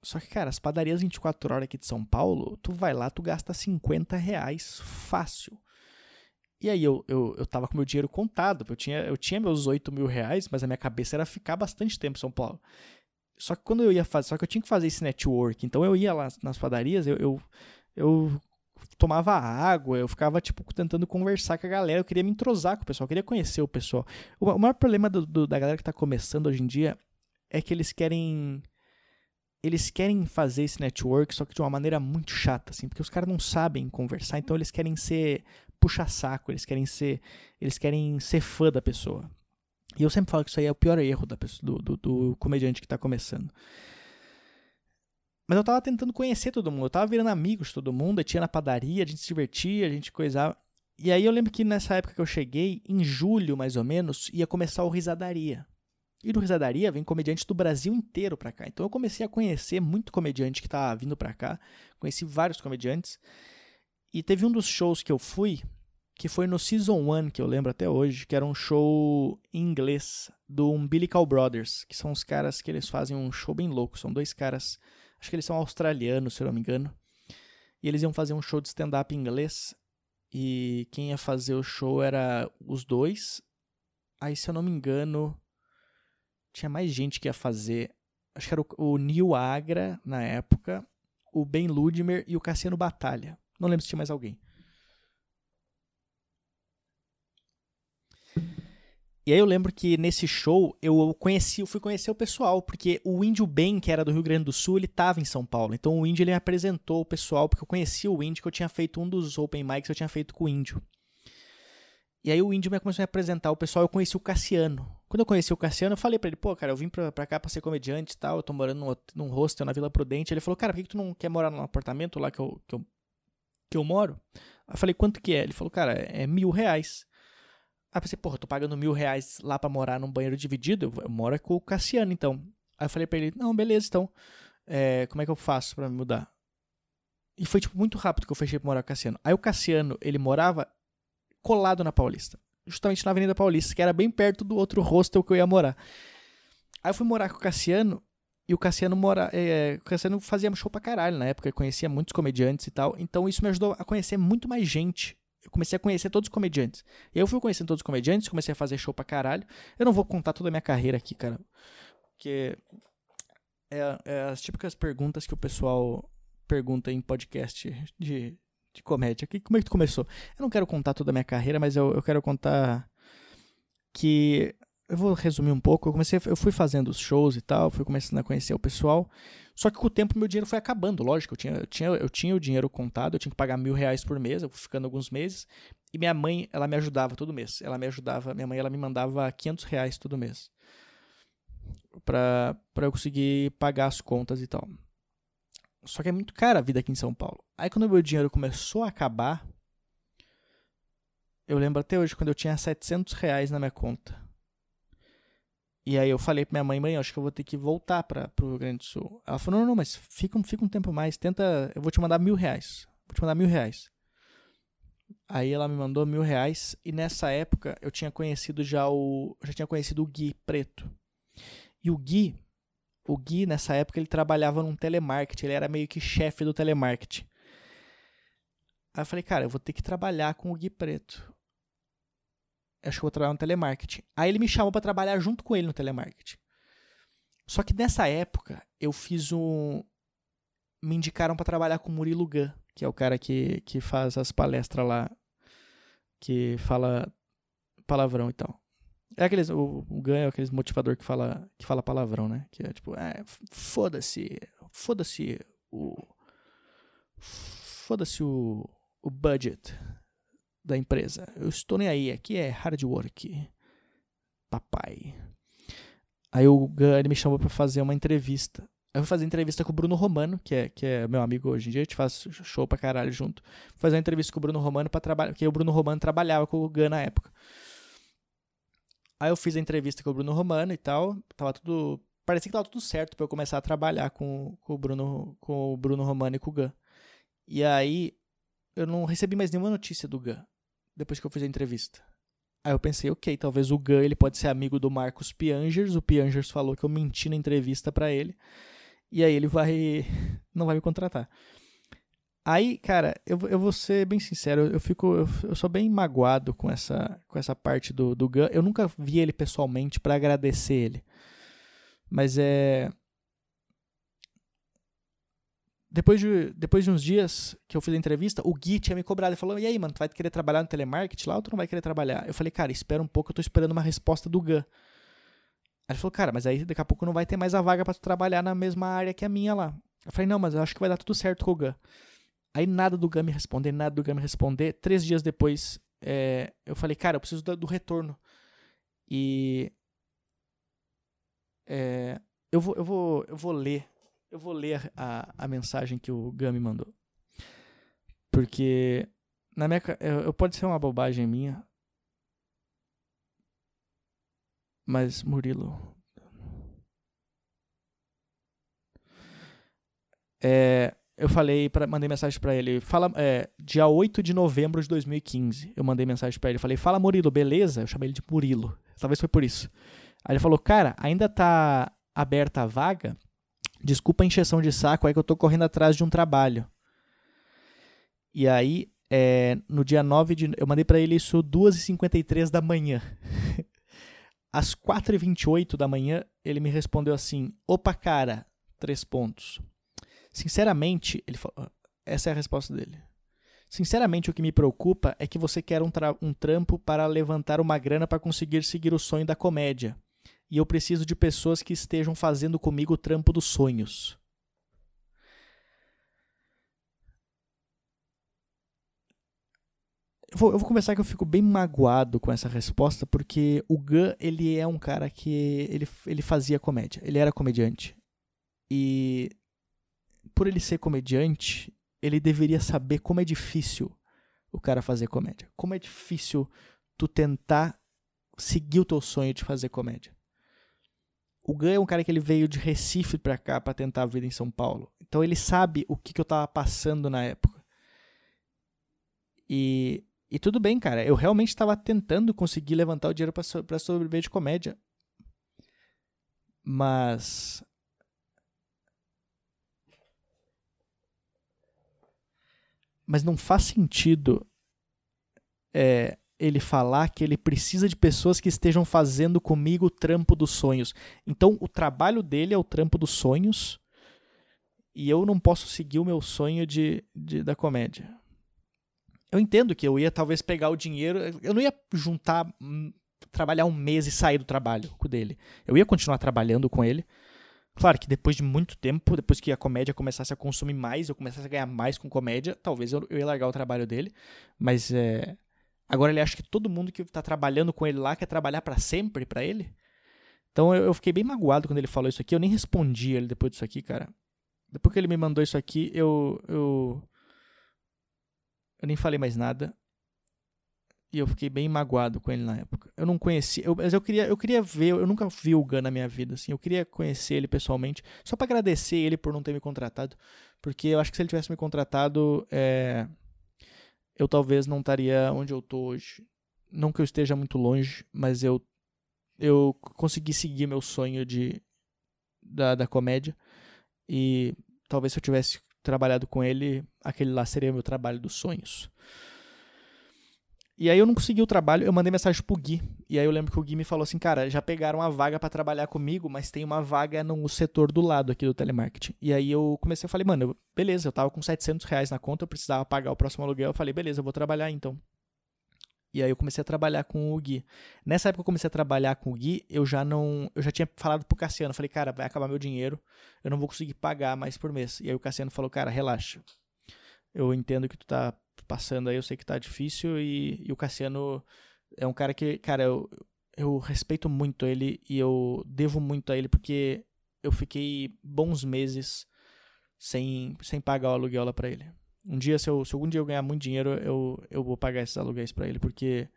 Só que, cara, as padarias 24 horas aqui de São Paulo, tu vai lá, tu gasta 50 reais fácil. E aí eu, eu, eu tava com meu dinheiro contado, eu tinha, eu tinha meus 8 mil reais, mas a minha cabeça era ficar bastante tempo em São Paulo. Só que quando eu ia fazer, só que eu tinha que fazer esse network, então eu ia lá nas padarias, eu, eu, eu tomava água, eu ficava, tipo, tentando conversar com a galera, eu queria me entrosar com o pessoal, eu queria conhecer o pessoal. O maior problema do, do, da galera que tá começando hoje em dia é que eles querem. Eles querem fazer esse network, só que de uma maneira muito chata, assim, porque os caras não sabem conversar, então eles querem ser puxa-saco, eles querem ser. Eles querem ser fã da pessoa. E eu sempre falo que isso aí é o pior erro da pessoa, do, do, do comediante que está começando. Mas eu tava tentando conhecer todo mundo, eu tava virando amigos de todo mundo, eu tinha na padaria, a gente se divertia, a gente coisava. E aí eu lembro que nessa época que eu cheguei, em julho mais ou menos, ia começar o Risadaria. E no Risadaria vem comediantes do Brasil inteiro pra cá. Então eu comecei a conhecer muito comediante que tava vindo pra cá, conheci vários comediantes. E teve um dos shows que eu fui, que foi no Season 1, que eu lembro até hoje, que era um show em inglês do Umbilical Brothers, que são os caras que eles fazem um show bem louco, são dois caras Acho que eles são australianos, se eu não me engano. E eles iam fazer um show de stand-up inglês. E quem ia fazer o show era os dois. Aí, se eu não me engano, tinha mais gente que ia fazer. Acho que era o, o Neil Agra, na época, o Ben Ludmer e o Cassiano Batalha. Não lembro se tinha mais alguém. E aí eu lembro que nesse show eu conheci, eu fui conhecer o pessoal, porque o Índio Ben, que era do Rio Grande do Sul, ele estava em São Paulo. Então o Índio ele me apresentou o pessoal, porque eu conhecia o Índio, que eu tinha feito um dos open mics que eu tinha feito com o Índio. E aí o Índio me começou a apresentar o pessoal, eu conheci o Cassiano. Quando eu conheci o Cassiano, eu falei para ele, pô, cara, eu vim pra, pra cá pra ser comediante e tal, eu tô morando num, num hostel na Vila Prudente. Ele falou, cara, por que, que tu não quer morar num apartamento lá que eu, que eu, que eu moro? Eu falei, quanto que é? Ele falou, cara, é mil reais. Aí eu pensei, porra, eu tô pagando mil reais lá pra morar num banheiro dividido, eu moro com o Cassiano, então. Aí eu falei pra ele, não, beleza, então, é, como é que eu faço pra me mudar? E foi, tipo, muito rápido que eu fechei pra morar com o Cassiano. Aí o Cassiano, ele morava colado na Paulista. Justamente na Avenida Paulista, que era bem perto do outro hostel que eu ia morar. Aí eu fui morar com o Cassiano, e o Cassiano mora, é, o Cassiano fazia show pra caralho na época, conhecia muitos comediantes e tal. Então isso me ajudou a conhecer muito mais gente eu comecei a conhecer todos os comediantes. Eu fui conhecendo todos os comediantes, comecei a fazer show pra caralho. Eu não vou contar toda a minha carreira aqui, cara. Porque é, é as típicas perguntas que o pessoal pergunta em podcast de, de comédia. Que, como é que tu começou? Eu não quero contar toda a minha carreira, mas eu, eu quero contar que eu vou resumir um pouco. Eu comecei, eu fui fazendo os shows e tal, fui começando a conhecer o pessoal. Só que com o tempo meu dinheiro foi acabando, lógico. Eu tinha, eu tinha, eu tinha o dinheiro contado, eu tinha que pagar mil reais por mês, eu fui ficando alguns meses. E minha mãe, ela me ajudava todo mês. Ela me ajudava, minha mãe, ela me mandava 500 reais todo mês. Pra, pra eu conseguir pagar as contas e tal. Só que é muito cara a vida aqui em São Paulo. Aí quando o meu dinheiro começou a acabar, eu lembro até hoje, quando eu tinha 700 reais na minha conta. E aí eu falei pra minha mãe, mãe, acho que eu vou ter que voltar para pro Rio Grande do Sul. Ela falou, não, não, mas fica, fica um tempo mais, tenta, eu vou te mandar mil reais. Vou te mandar mil reais. Aí ela me mandou mil reais e nessa época eu tinha conhecido já o, já tinha conhecido o Gui Preto. E o Gui, o Gui nessa época ele trabalhava num telemarketing, ele era meio que chefe do telemarketing. Aí eu falei, cara, eu vou ter que trabalhar com o Gui Preto acho que vou trabalhar no telemarketing. Aí ele me chamou para trabalhar junto com ele no telemarketing. Só que nessa época eu fiz um. Me indicaram para trabalhar com o Murilo Gun, que é o cara que, que faz as palestras lá, que fala palavrão e tal. É aqueles, o, o Gun é aquele motivador que fala, que fala palavrão, né? Que é tipo, é, foda-se, foda-se o. Foda-se o, o budget da empresa. Eu estou nem aí, aqui é hard work. Papai. Aí o ele me chamou para fazer uma entrevista. Eu fui fazer entrevista com o Bruno Romano, que é, que é meu amigo hoje em dia, a gente faz show pra caralho junto. Fui fazer uma entrevista com o Bruno Romano para trabalhar, porque o Bruno Romano trabalhava com o Gun na época. Aí eu fiz a entrevista com o Bruno Romano e tal, tava tudo, parecia que tava tudo certo para eu começar a trabalhar com, com o Bruno, com o Bruno Romano e com o Gun. E aí eu não recebi mais nenhuma notícia do Gun depois que eu fiz a entrevista. Aí eu pensei, ok, talvez o Gun ele pode ser amigo do Marcos Piangers. O Piangers falou que eu menti na entrevista para ele. E aí ele vai. não vai me contratar. Aí, cara, eu, eu vou ser bem sincero, eu fico. Eu, eu sou bem magoado com essa, com essa parte do, do Gun. Eu nunca vi ele pessoalmente para agradecer ele. Mas é depois de, depois de uns dias que eu fiz a entrevista, o Gui tinha me cobrado. Ele falou: E aí, mano, tu vai querer trabalhar no telemarketing lá ou tu não vai querer trabalhar? Eu falei: Cara, espera um pouco, eu tô esperando uma resposta do Gun. Aí ele falou: Cara, mas aí daqui a pouco não vai ter mais a vaga para tu trabalhar na mesma área que a minha lá. Eu falei: Não, mas eu acho que vai dar tudo certo com o Gun. Aí nada do Gun me responder, nada do Gun me responder. Três dias depois, é, eu falei: Cara, eu preciso do, do retorno. E. É, eu, vou, eu, vou, eu vou ler eu vou ler a, a mensagem que o Gami mandou. Porque na minha eu, pode ser uma bobagem minha, mas Murilo é, eu falei para mandei mensagem para ele, fala é, dia 8 de novembro de 2015. Eu mandei mensagem para ele, falei: "Fala Murilo, beleza?" Eu chamei ele de Murilo. Talvez foi por isso. Aí ele falou: "Cara, ainda tá aberta a vaga?" Desculpa a encheção de saco, é que eu tô correndo atrás de um trabalho. E aí, é, no dia 9 de. Eu mandei para ele isso 2h53 da manhã. Às 4h28 da manhã, ele me respondeu assim: opa, cara, três pontos. Sinceramente, ele falou, essa é a resposta dele. Sinceramente, o que me preocupa é que você quer um, um trampo para levantar uma grana para conseguir seguir o sonho da comédia e eu preciso de pessoas que estejam fazendo comigo o trampo dos sonhos. Eu vou, eu vou começar que eu fico bem magoado com essa resposta, porque o Gun, ele é um cara que ele, ele fazia comédia, ele era comediante. E por ele ser comediante, ele deveria saber como é difícil o cara fazer comédia. Como é difícil tu tentar seguir o teu sonho de fazer comédia o Gun é um cara que ele veio de Recife pra cá para tentar a vida em São Paulo. Então ele sabe o que, que eu tava passando na época. E, e tudo bem, cara. Eu realmente estava tentando conseguir levantar o dinheiro para sobreviver de comédia. Mas. Mas não faz sentido é, ele falar que ele precisa de pessoas que estejam fazendo comigo o trampo dos sonhos. Então, o trabalho dele é o trampo dos sonhos e eu não posso seguir o meu sonho de, de da comédia. Eu entendo que eu ia talvez pegar o dinheiro, eu não ia juntar, hum, trabalhar um mês e sair do trabalho com dele. Eu ia continuar trabalhando com ele. Claro que depois de muito tempo, depois que a comédia começasse a consumir mais, eu começasse a ganhar mais com comédia, talvez eu, eu ia largar o trabalho dele. Mas é, agora ele acha que todo mundo que está trabalhando com ele lá quer trabalhar para sempre para ele. Então eu, eu, fiquei bem magoado quando ele falou isso aqui. Eu nem respondi ele depois disso aqui, cara. Depois que ele me mandou isso aqui, eu. Eu, eu nem falei mais nada. E eu fiquei bem magoado com ele na época. Eu não conhecia, eu, mas eu queria, eu queria ver, eu nunca vi o Gun na minha vida, assim. Eu queria conhecer ele pessoalmente, só para agradecer ele por não ter me contratado. Porque eu acho que se ele tivesse me contratado, é, eu talvez não estaria onde eu tô hoje. Não que eu esteja muito longe, mas eu eu consegui seguir meu sonho de da, da comédia e talvez se eu tivesse trabalhado com ele, aquele lá seria meu trabalho dos sonhos. E aí eu não consegui o trabalho, eu mandei mensagem pro Gui. E aí eu lembro que o Gui me falou assim, cara, já pegaram uma vaga para trabalhar comigo, mas tem uma vaga no setor do lado aqui do telemarketing. E aí eu comecei, eu falei, mano, beleza, eu tava com 700 reais na conta, eu precisava pagar o próximo aluguel. Eu falei, beleza, eu vou trabalhar então. E aí eu comecei a trabalhar com o Gui. Nessa época eu comecei a trabalhar com o Gui, eu já não, eu já tinha falado pro Cassiano, falei, cara, vai acabar meu dinheiro, eu não vou conseguir pagar mais por mês. E aí o Cassiano falou, cara, relaxa. Eu entendo que tu tá passando aí, eu sei que tá difícil e, e o Cassiano é um cara que, cara, eu, eu respeito muito ele e eu devo muito a ele porque eu fiquei bons meses sem, sem pagar o aluguel lá pra ele. Um dia, se, eu, se algum dia eu ganhar muito dinheiro, eu, eu vou pagar esses aluguéis para ele, porque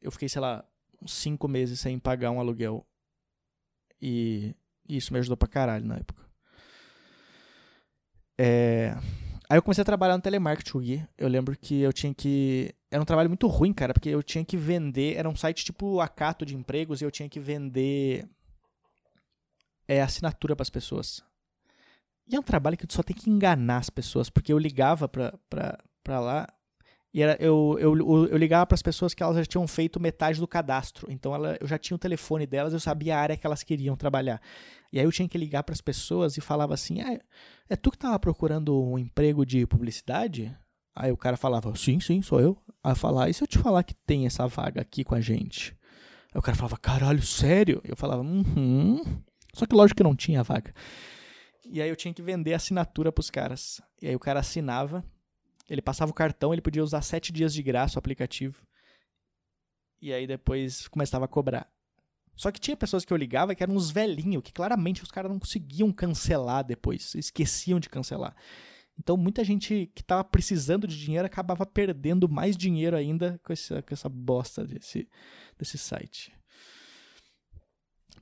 eu fiquei, sei lá, uns cinco meses sem pagar um aluguel. E, e isso me ajudou pra caralho na época. É... Aí eu comecei a trabalhar no telemarketing. Eu lembro que eu tinha que. Era um trabalho muito ruim, cara, porque eu tinha que vender. Era um site tipo Acato de empregos e eu tinha que vender é, assinatura para as pessoas. E é um trabalho que tu só tem que enganar as pessoas, porque eu ligava pra, pra, pra lá e era, eu, eu, eu ligava para as pessoas que elas já tinham feito metade do cadastro. Então ela, eu já tinha o telefone delas, eu sabia a área que elas queriam trabalhar. E aí eu tinha que ligar para as pessoas e falava assim: ah, é tu que estava procurando um emprego de publicidade? Aí o cara falava: sim, sim, sou eu. Aí eu falava: e se eu te falar que tem essa vaga aqui com a gente? Aí o cara falava: caralho, sério? Eu falava: uhum. Só que lógico que não tinha vaga. E aí eu tinha que vender assinatura pros caras. E aí o cara assinava, ele passava o cartão, ele podia usar sete dias de graça o aplicativo. E aí depois começava a cobrar. Só que tinha pessoas que eu ligava que eram uns velhinhos, que claramente os caras não conseguiam cancelar depois, esqueciam de cancelar. Então muita gente que estava precisando de dinheiro acabava perdendo mais dinheiro ainda com essa, com essa bosta desse, desse site.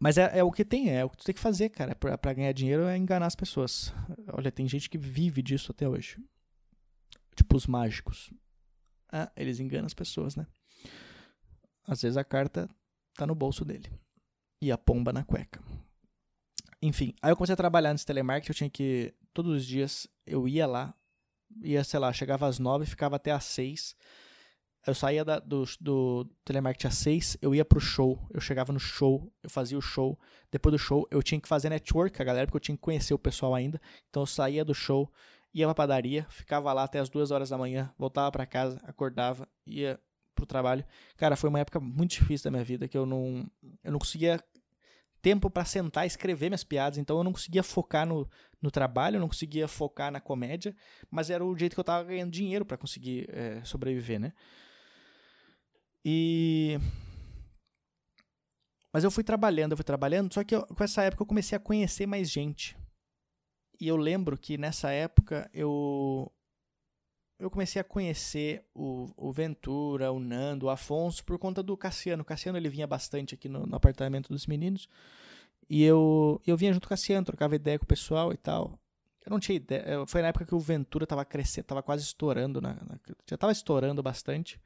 Mas é, é, o que tem, é o que tu tem que fazer, cara, pra ganhar dinheiro é enganar as pessoas. Olha, tem gente que vive disso até hoje. Tipo os mágicos. Ah, eles enganam as pessoas, né? Às vezes a carta tá no bolso dele. E a pomba na cueca. Enfim, aí eu comecei a trabalhar nesse telemarketing, eu tinha que. Todos os dias eu ia lá, ia, sei lá, chegava às nove, ficava até às seis eu saía da, do, do telemarketing às 6, eu ia pro show, eu chegava no show, eu fazia o show. Depois do show, eu tinha que fazer network com a galera, porque eu tinha que conhecer o pessoal ainda. Então eu saía do show, ia pra padaria, ficava lá até as 2 horas da manhã, voltava para casa, acordava, ia pro trabalho. Cara, foi uma época muito difícil da minha vida, que eu não, eu não conseguia tempo para sentar e escrever minhas piadas, então eu não conseguia focar no, no trabalho, eu não conseguia focar na comédia, mas era o jeito que eu tava ganhando dinheiro para conseguir é, sobreviver, né? E. Mas eu fui trabalhando, eu fui trabalhando, só que eu, com essa época eu comecei a conhecer mais gente. E eu lembro que nessa época eu eu comecei a conhecer o, o Ventura, o Nando, o Afonso por conta do Cassiano. O Cassiano ele vinha bastante aqui no, no apartamento dos meninos. E eu, eu vinha junto com o Cassiano, trocava ideia com o pessoal e tal. Eu não tinha ideia. Foi na época que o Ventura tava crescendo, tava quase estourando. Na, na, já tava estourando bastante.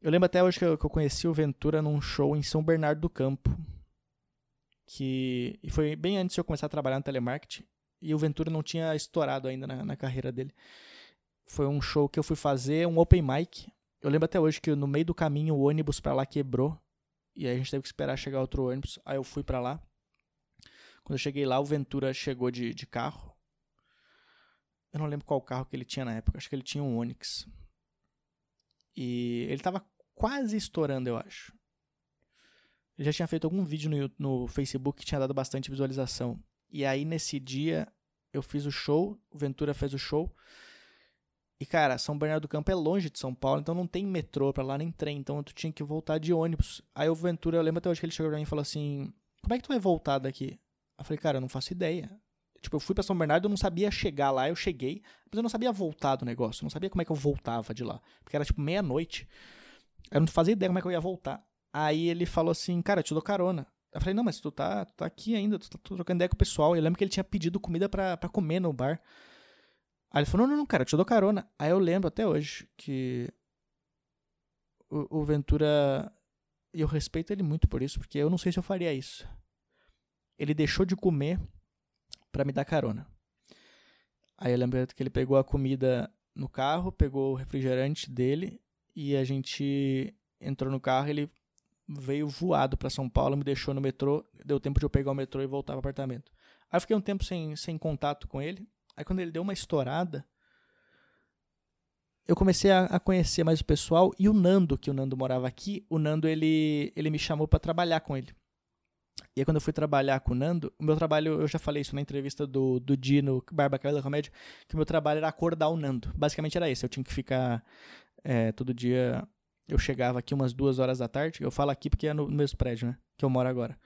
Eu lembro até hoje que eu, que eu conheci o Ventura num show em São Bernardo do Campo. Que e foi bem antes de eu começar a trabalhar no telemarketing. E o Ventura não tinha estourado ainda na, na carreira dele. Foi um show que eu fui fazer, um open mic. Eu lembro até hoje que no meio do caminho o ônibus para lá quebrou. E aí a gente teve que esperar chegar outro ônibus. Aí eu fui para lá. Quando eu cheguei lá, o Ventura chegou de, de carro. Eu não lembro qual carro que ele tinha na época. Acho que ele tinha um Onix. E ele tava quase estourando, eu acho. Já tinha feito algum vídeo no, no Facebook que tinha dado bastante visualização. E aí, nesse dia, eu fiz o show, o Ventura fez o show. E, cara, São Bernardo do Campo é longe de São Paulo, então não tem metrô pra lá, nem trem. Então tu tinha que voltar de ônibus. Aí o Ventura, eu lembro até hoje que ele chegou pra mim e falou assim: Como é que tu vai voltar daqui? Eu falei, cara, eu não faço ideia. Tipo, eu fui pra São Bernardo, eu não sabia chegar lá, eu cheguei, mas eu não sabia voltar do negócio, eu não sabia como é que eu voltava de lá. Porque era tipo meia-noite. Eu não fazia ideia como é que eu ia voltar. Aí ele falou assim, cara, eu te dou carona. Eu falei, não, mas tu tá, tu tá aqui ainda, tu tá trocando ideia com o pessoal. Eu lembro que ele tinha pedido comida pra, pra comer no bar. Aí ele falou, não, não, cara, eu te dou carona. Aí eu lembro até hoje que o, o Ventura, eu respeito ele muito por isso, porque eu não sei se eu faria isso. Ele deixou de comer para me dar carona. Aí eu lembro que ele pegou a comida no carro, pegou o refrigerante dele e a gente entrou no carro, ele veio voado para São Paulo, me deixou no metrô, deu tempo de eu pegar o metrô e voltar pro apartamento. Aí eu fiquei um tempo sem, sem contato com ele. Aí quando ele deu uma estourada, eu comecei a, a conhecer mais o pessoal e o Nando, que o Nando morava aqui, o Nando ele, ele me chamou para trabalhar com ele. E aí, quando eu fui trabalhar com o Nando, o meu trabalho, eu já falei isso na entrevista do, do Dino, Barba Cabelo da Comédia, que o meu trabalho era acordar o Nando. Basicamente era isso. Eu tinha que ficar é, todo dia. Eu chegava aqui umas duas horas da tarde. Eu falo aqui porque é no, mesmo prédio, né? Que eu moro agora.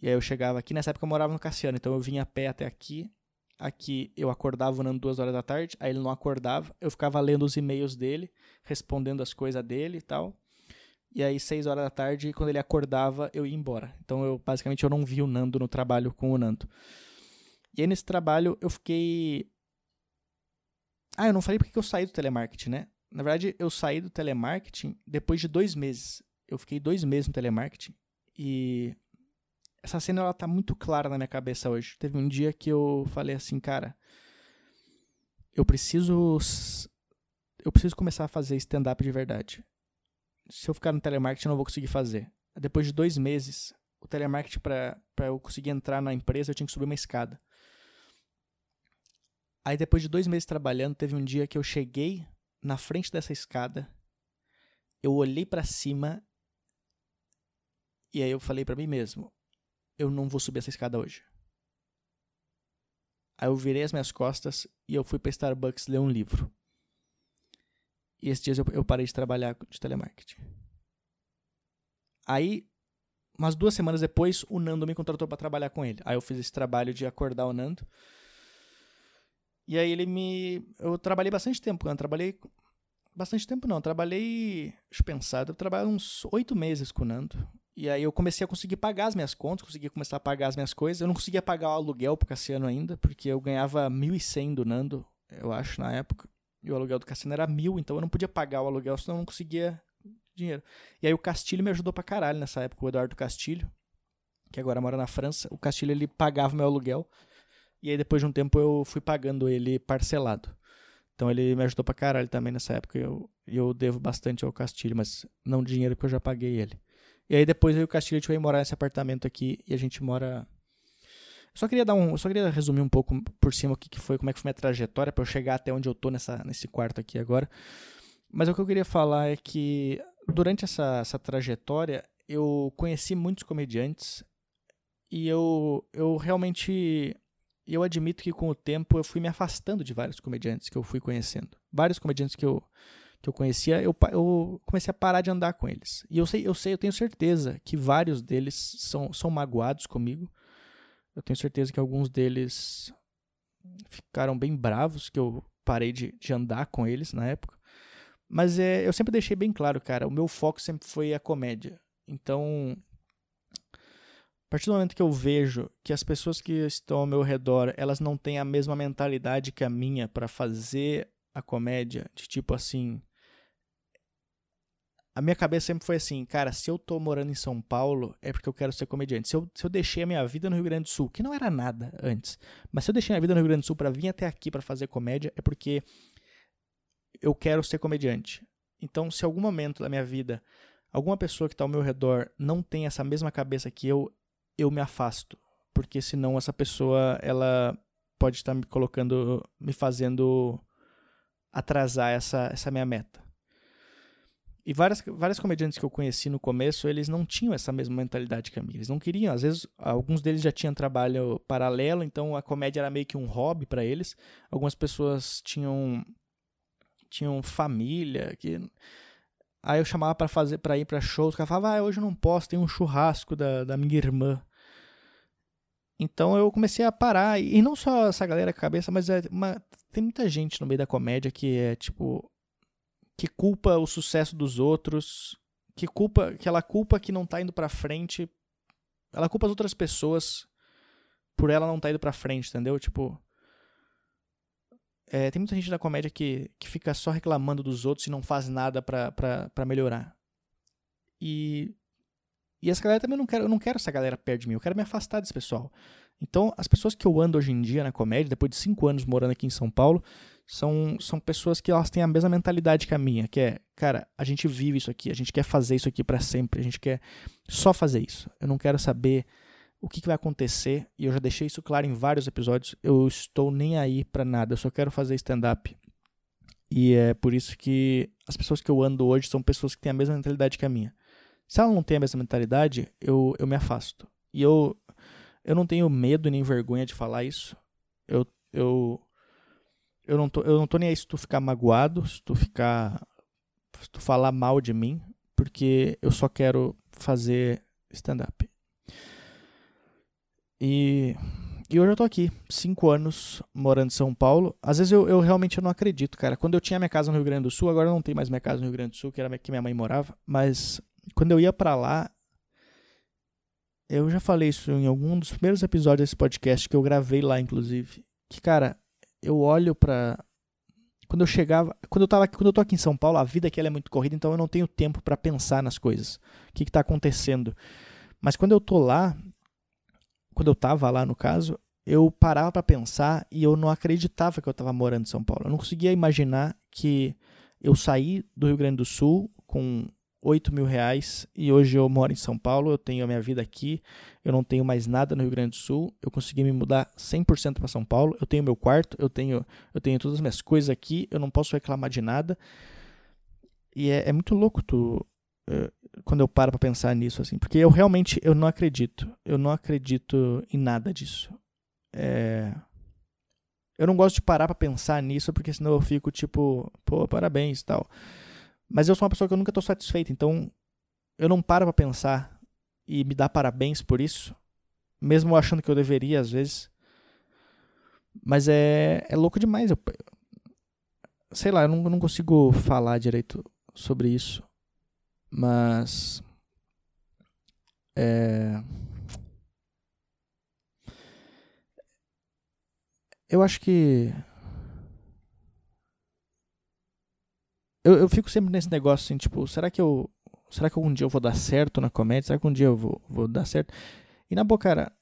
E aí eu chegava aqui, nessa época eu morava no Cassiano, então eu vinha a pé até aqui. Aqui eu acordava o Nando duas horas da tarde, aí ele não acordava. Eu ficava lendo os e-mails dele, respondendo as coisas dele e tal. E aí, seis horas da tarde, quando ele acordava, eu ia embora. Então, eu basicamente eu não vi o Nando no trabalho com o Nando. E aí, nesse trabalho, eu fiquei. Ah, eu não falei porque eu saí do telemarketing, né? Na verdade, eu saí do telemarketing depois de dois meses. Eu fiquei dois meses no telemarketing e essa cena ela tá muito clara na minha cabeça hoje. Teve um dia que eu falei assim, cara, eu preciso eu preciso começar a fazer stand-up de verdade se eu ficar no telemarketing, eu não vou conseguir fazer. Depois de dois meses, o telemarketing, para eu conseguir entrar na empresa, eu tinha que subir uma escada. Aí, depois de dois meses trabalhando, teve um dia que eu cheguei na frente dessa escada, eu olhei para cima e aí eu falei para mim mesmo: eu não vou subir essa escada hoje. Aí eu virei as minhas costas e eu fui para Starbucks ler um livro. E esses dias eu, eu parei de trabalhar de telemarketing. Aí, umas duas semanas depois, o Nando me contratou para trabalhar com ele. Aí eu fiz esse trabalho de acordar o Nando. E aí ele me. Eu trabalhei bastante tempo, eu trabalhei. Bastante tempo não, eu trabalhei. Deixa eu pensar, eu trabalhei uns oito meses com o Nando. E aí eu comecei a conseguir pagar as minhas contas, consegui começar a pagar as minhas coisas. Eu não conseguia pagar o aluguel pro Cassiano ainda, porque eu ganhava 1.100 do Nando, eu acho, na época. E o aluguel do cassino era mil, então eu não podia pagar o aluguel, senão eu não conseguia dinheiro. E aí o Castilho me ajudou pra caralho nessa época, o Eduardo Castilho, que agora mora na França. O Castilho ele pagava meu aluguel. E aí depois de um tempo eu fui pagando ele parcelado. Então ele me ajudou pra caralho também nessa época. E eu, eu devo bastante ao Castilho, mas não dinheiro porque eu já paguei ele. E aí depois eu e o Castilho a gente veio morar nesse apartamento aqui e a gente mora só queria dar um, só queria resumir um pouco por cima o que, que foi, como é que foi minha trajetória para eu chegar até onde eu tô nessa, nesse quarto aqui agora. Mas o que eu queria falar é que durante essa, essa trajetória eu conheci muitos comediantes e eu, eu realmente eu admito que com o tempo eu fui me afastando de vários comediantes que eu fui conhecendo. Vários comediantes que eu, que eu conhecia, eu, eu comecei a parar de andar com eles. E eu sei, eu sei, eu tenho certeza que vários deles são, são magoados comigo eu tenho certeza que alguns deles ficaram bem bravos que eu parei de, de andar com eles na época. Mas é, eu sempre deixei bem claro, cara, o meu foco sempre foi a comédia. Então, a partir do momento que eu vejo que as pessoas que estão ao meu redor, elas não têm a mesma mentalidade que a minha para fazer a comédia, de tipo assim, a minha cabeça sempre foi assim, cara, se eu tô morando em São Paulo, é porque eu quero ser comediante. Se eu, se eu deixei a minha vida no Rio Grande do Sul, que não era nada antes, mas se eu deixei a minha vida no Rio Grande do Sul para vir até aqui para fazer comédia, é porque eu quero ser comediante. Então, se algum momento da minha vida, alguma pessoa que está ao meu redor não tem essa mesma cabeça que eu, eu me afasto. Porque senão essa pessoa, ela pode estar me colocando, me fazendo atrasar essa, essa minha meta. E várias, várias comediantes que eu conheci no começo, eles não tinham essa mesma mentalidade que a minha. Eles não queriam. Às vezes, alguns deles já tinham trabalho paralelo, então a comédia era meio que um hobby para eles. Algumas pessoas tinham tinham família, que aí eu chamava para fazer para ir para shows, o cara falava: "Ah, hoje eu não posso, tem um churrasco da, da minha irmã". Então eu comecei a parar, e não só essa galera cabeça, mas é uma, tem muita gente no meio da comédia que é tipo que culpa o sucesso dos outros, que culpa, que ela culpa que não tá indo para frente, ela culpa as outras pessoas por ela não tá indo para frente, entendeu? Tipo, é, tem muita gente na comédia que, que fica só reclamando dos outros e não faz nada pra melhorar. E, e essa galera também não quero, eu não quero essa galera perto de mim, eu quero me afastar desse pessoal. Então, as pessoas que eu ando hoje em dia na comédia, depois de cinco anos morando aqui em São Paulo, são, são pessoas que elas têm a mesma mentalidade que a minha, que é, cara, a gente vive isso aqui, a gente quer fazer isso aqui para sempre, a gente quer só fazer isso. Eu não quero saber o que, que, vai acontecer, e eu já deixei isso claro em vários episódios, eu estou nem aí para nada, eu só quero fazer stand-up. E é por isso que as pessoas que eu ando hoje são pessoas que têm a mesma mentalidade que a minha. Se ela não tem a mesma mentalidade, eu, eu me afasto. E eu, eu não tenho medo nem vergonha de falar isso. Eu, eu eu não tô, eu não tô nem aí se tu ficar magoado, se tu ficar. Se tu falar mal de mim, porque eu só quero fazer stand-up. E, e hoje eu tô aqui, cinco anos morando em São Paulo. Às vezes eu, eu realmente não acredito, cara. Quando eu tinha minha casa no Rio Grande do Sul, agora eu não tenho mais minha casa no Rio Grande do Sul, que era que minha mãe morava, mas quando eu ia para lá, eu já falei isso em algum dos primeiros episódios desse podcast que eu gravei lá, inclusive. Que, cara, eu olho para quando eu chegava, quando eu tava, quando eu tô aqui em São Paulo, a vida aqui é muito corrida, então eu não tenho tempo para pensar nas coisas. O que está acontecendo? Mas quando eu tô lá, quando eu tava lá no caso, eu parava para pensar e eu não acreditava que eu estava morando em São Paulo. Eu não conseguia imaginar que eu saí do Rio Grande do Sul com 8 mil reais e hoje eu moro em São Paulo, eu tenho a minha vida aqui, eu não tenho mais nada no Rio Grande do Sul, eu consegui me mudar 100% para São Paulo, eu tenho meu quarto, eu tenho, eu tenho todas as minhas coisas aqui, eu não posso reclamar de nada. E é, é muito louco tu, quando eu paro para pensar nisso, assim, porque eu realmente eu não acredito, eu não acredito em nada disso. É... Eu não gosto de parar para pensar nisso, porque senão eu fico tipo, pô, parabéns tal. Mas eu sou uma pessoa que eu nunca estou satisfeito, então eu não paro para pensar e me dar parabéns por isso, mesmo achando que eu deveria às vezes. Mas é, é louco demais. Eu, sei lá, eu não, eu não consigo falar direito sobre isso. Mas. É. Eu acho que eu, eu fico sempre nesse negócio assim, tipo, será que eu. Será que algum dia eu vou dar certo na comédia? Será que um dia eu vou, vou dar certo? E na boa, cara,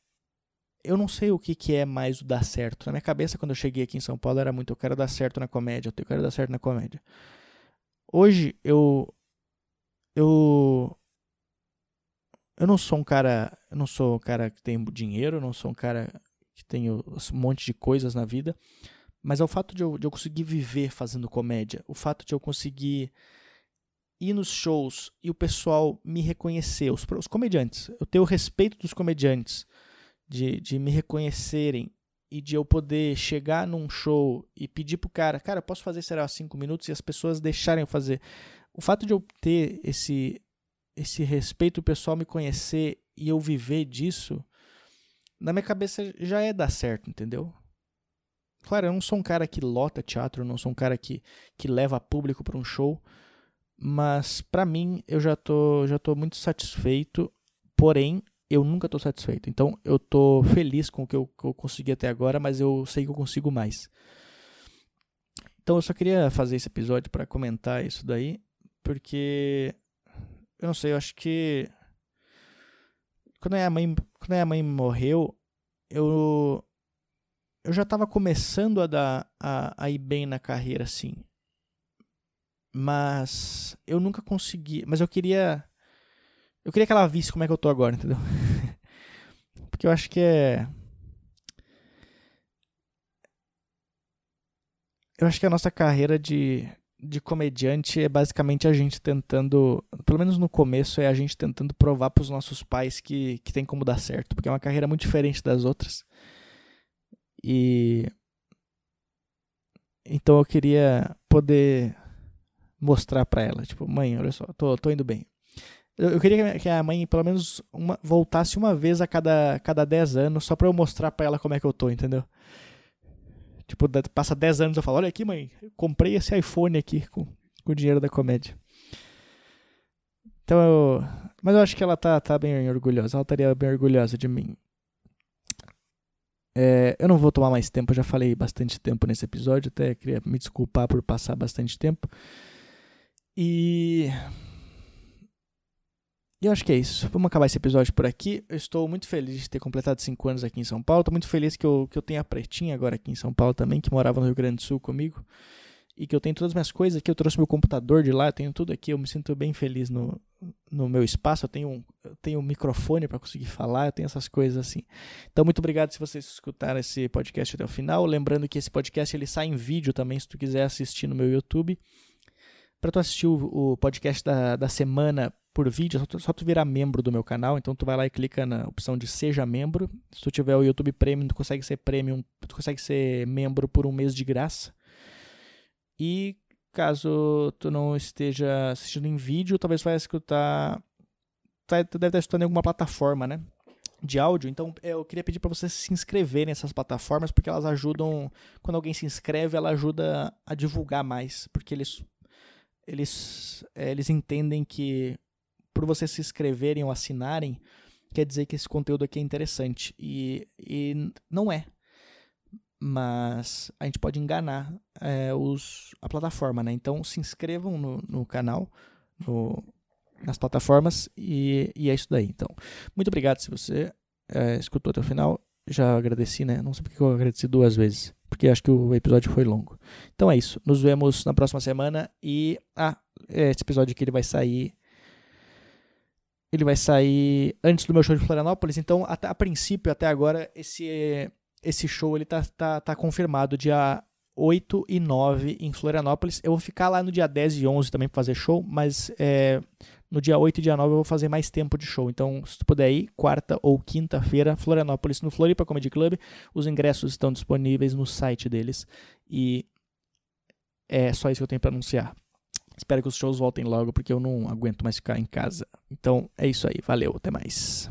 eu não sei o que, que é mais o dar certo. Na minha cabeça, quando eu cheguei aqui em São Paulo, era muito, eu quero dar certo na comédia, eu quero dar certo na comédia. Hoje, eu. Eu. Eu não sou um cara. Eu não sou um cara que tem dinheiro, eu não sou um cara que tem um monte de coisas na vida. Mas é o fato de eu, de eu conseguir viver fazendo comédia, o fato de eu conseguir ir nos shows e o pessoal me reconhecer, os, os comediantes, eu ter o respeito dos comediantes, de, de me reconhecerem e de eu poder chegar num show e pedir pro cara, cara, posso fazer, será, cinco minutos e as pessoas deixarem eu fazer. O fato de eu ter esse, esse respeito, o pessoal me conhecer e eu viver disso, na minha cabeça já é dar certo, entendeu? Claro, eu não sou um cara que lota teatro, eu não sou um cara que, que leva público para um show, mas para mim eu já tô, já tô muito satisfeito, porém eu nunca tô satisfeito. Então eu tô feliz com o que eu, que eu consegui até agora, mas eu sei que eu consigo mais. Então eu só queria fazer esse episódio para comentar isso daí, porque eu não sei, eu acho que quando a minha mãe, quando a minha mãe morreu, eu eu já estava começando a, dar, a, a ir bem na carreira, assim. Mas eu nunca consegui. Mas eu queria. Eu queria que ela visse como é que eu tô agora, entendeu? Porque eu acho que é. eu acho que a nossa carreira de, de comediante é basicamente a gente tentando, pelo menos no começo, é a gente tentando provar para os nossos pais que, que tem como dar certo, porque é uma carreira muito diferente das outras. E então eu queria poder mostrar para ela, tipo, mãe, olha só, tô, tô indo bem. Eu, eu queria que a mãe, pelo menos, uma, voltasse uma vez a cada, cada 10 anos, só pra eu mostrar pra ela como é que eu tô, entendeu? Tipo, passa 10 anos eu falo, olha aqui, mãe, comprei esse iPhone aqui com, com o dinheiro da comédia. Então eu. Mas eu acho que ela tá, tá bem orgulhosa. Ela estaria bem orgulhosa de mim. É, eu não vou tomar mais tempo, eu já falei bastante tempo nesse episódio, até queria me desculpar por passar bastante tempo. E e eu acho que é isso. Vamos acabar esse episódio por aqui. Eu estou muito feliz de ter completado 5 anos aqui em São Paulo. Estou muito feliz que eu, que eu tenha a Pretinha agora aqui em São Paulo também, que morava no Rio Grande do Sul comigo. E que eu tenho todas as minhas coisas aqui. Eu trouxe meu computador de lá, eu tenho tudo aqui. Eu me sinto bem feliz no, no meu espaço. Eu tenho um, eu tenho um microfone para conseguir falar, eu tenho essas coisas assim. Então, muito obrigado se vocês escutaram esse podcast até o final. Lembrando que esse podcast ele sai em vídeo também, se tu quiser assistir no meu YouTube. Para tu assistir o, o podcast da, da semana por vídeo, é só tu, só tu virar membro do meu canal. Então tu vai lá e clica na opção de seja membro. Se tu tiver o YouTube Premium, tu consegue ser premium, tu consegue ser membro por um mês de graça. E caso tu não esteja assistindo em vídeo, talvez vai escutar. Tu deve estar escutando em alguma plataforma, né? De áudio, então eu queria pedir para vocês se inscreverem nessas plataformas, porque elas ajudam. Quando alguém se inscreve, ela ajuda a divulgar mais, porque eles eles, é, eles entendem que por vocês se inscreverem ou assinarem, quer dizer que esse conteúdo aqui é interessante. E, e não é. Mas a gente pode enganar é, os, a plataforma, né? Então se inscrevam no, no canal, no, nas plataformas, e, e, é isso daí. Então, muito obrigado se você é, escutou até o final. Já agradeci, né? Não sei porque eu agradeci duas vezes porque acho que o episódio foi longo. Então é isso. Nos vemos na próxima semana e ah, esse episódio aqui ele vai sair ele vai sair antes do meu show de Florianópolis, então até, a princípio até agora esse esse show ele tá, tá, tá confirmado dia 8 e 9 em Florianópolis. Eu vou ficar lá no dia 10 e 11 também para fazer show, mas é, no dia 8 e dia 9 eu vou fazer mais tempo de show. Então, se tu puder ir, quarta ou quinta-feira, Florianópolis, no Floripa Comedy Club. Os ingressos estão disponíveis no site deles. E é só isso que eu tenho para anunciar. Espero que os shows voltem logo, porque eu não aguento mais ficar em casa. Então, é isso aí. Valeu, até mais.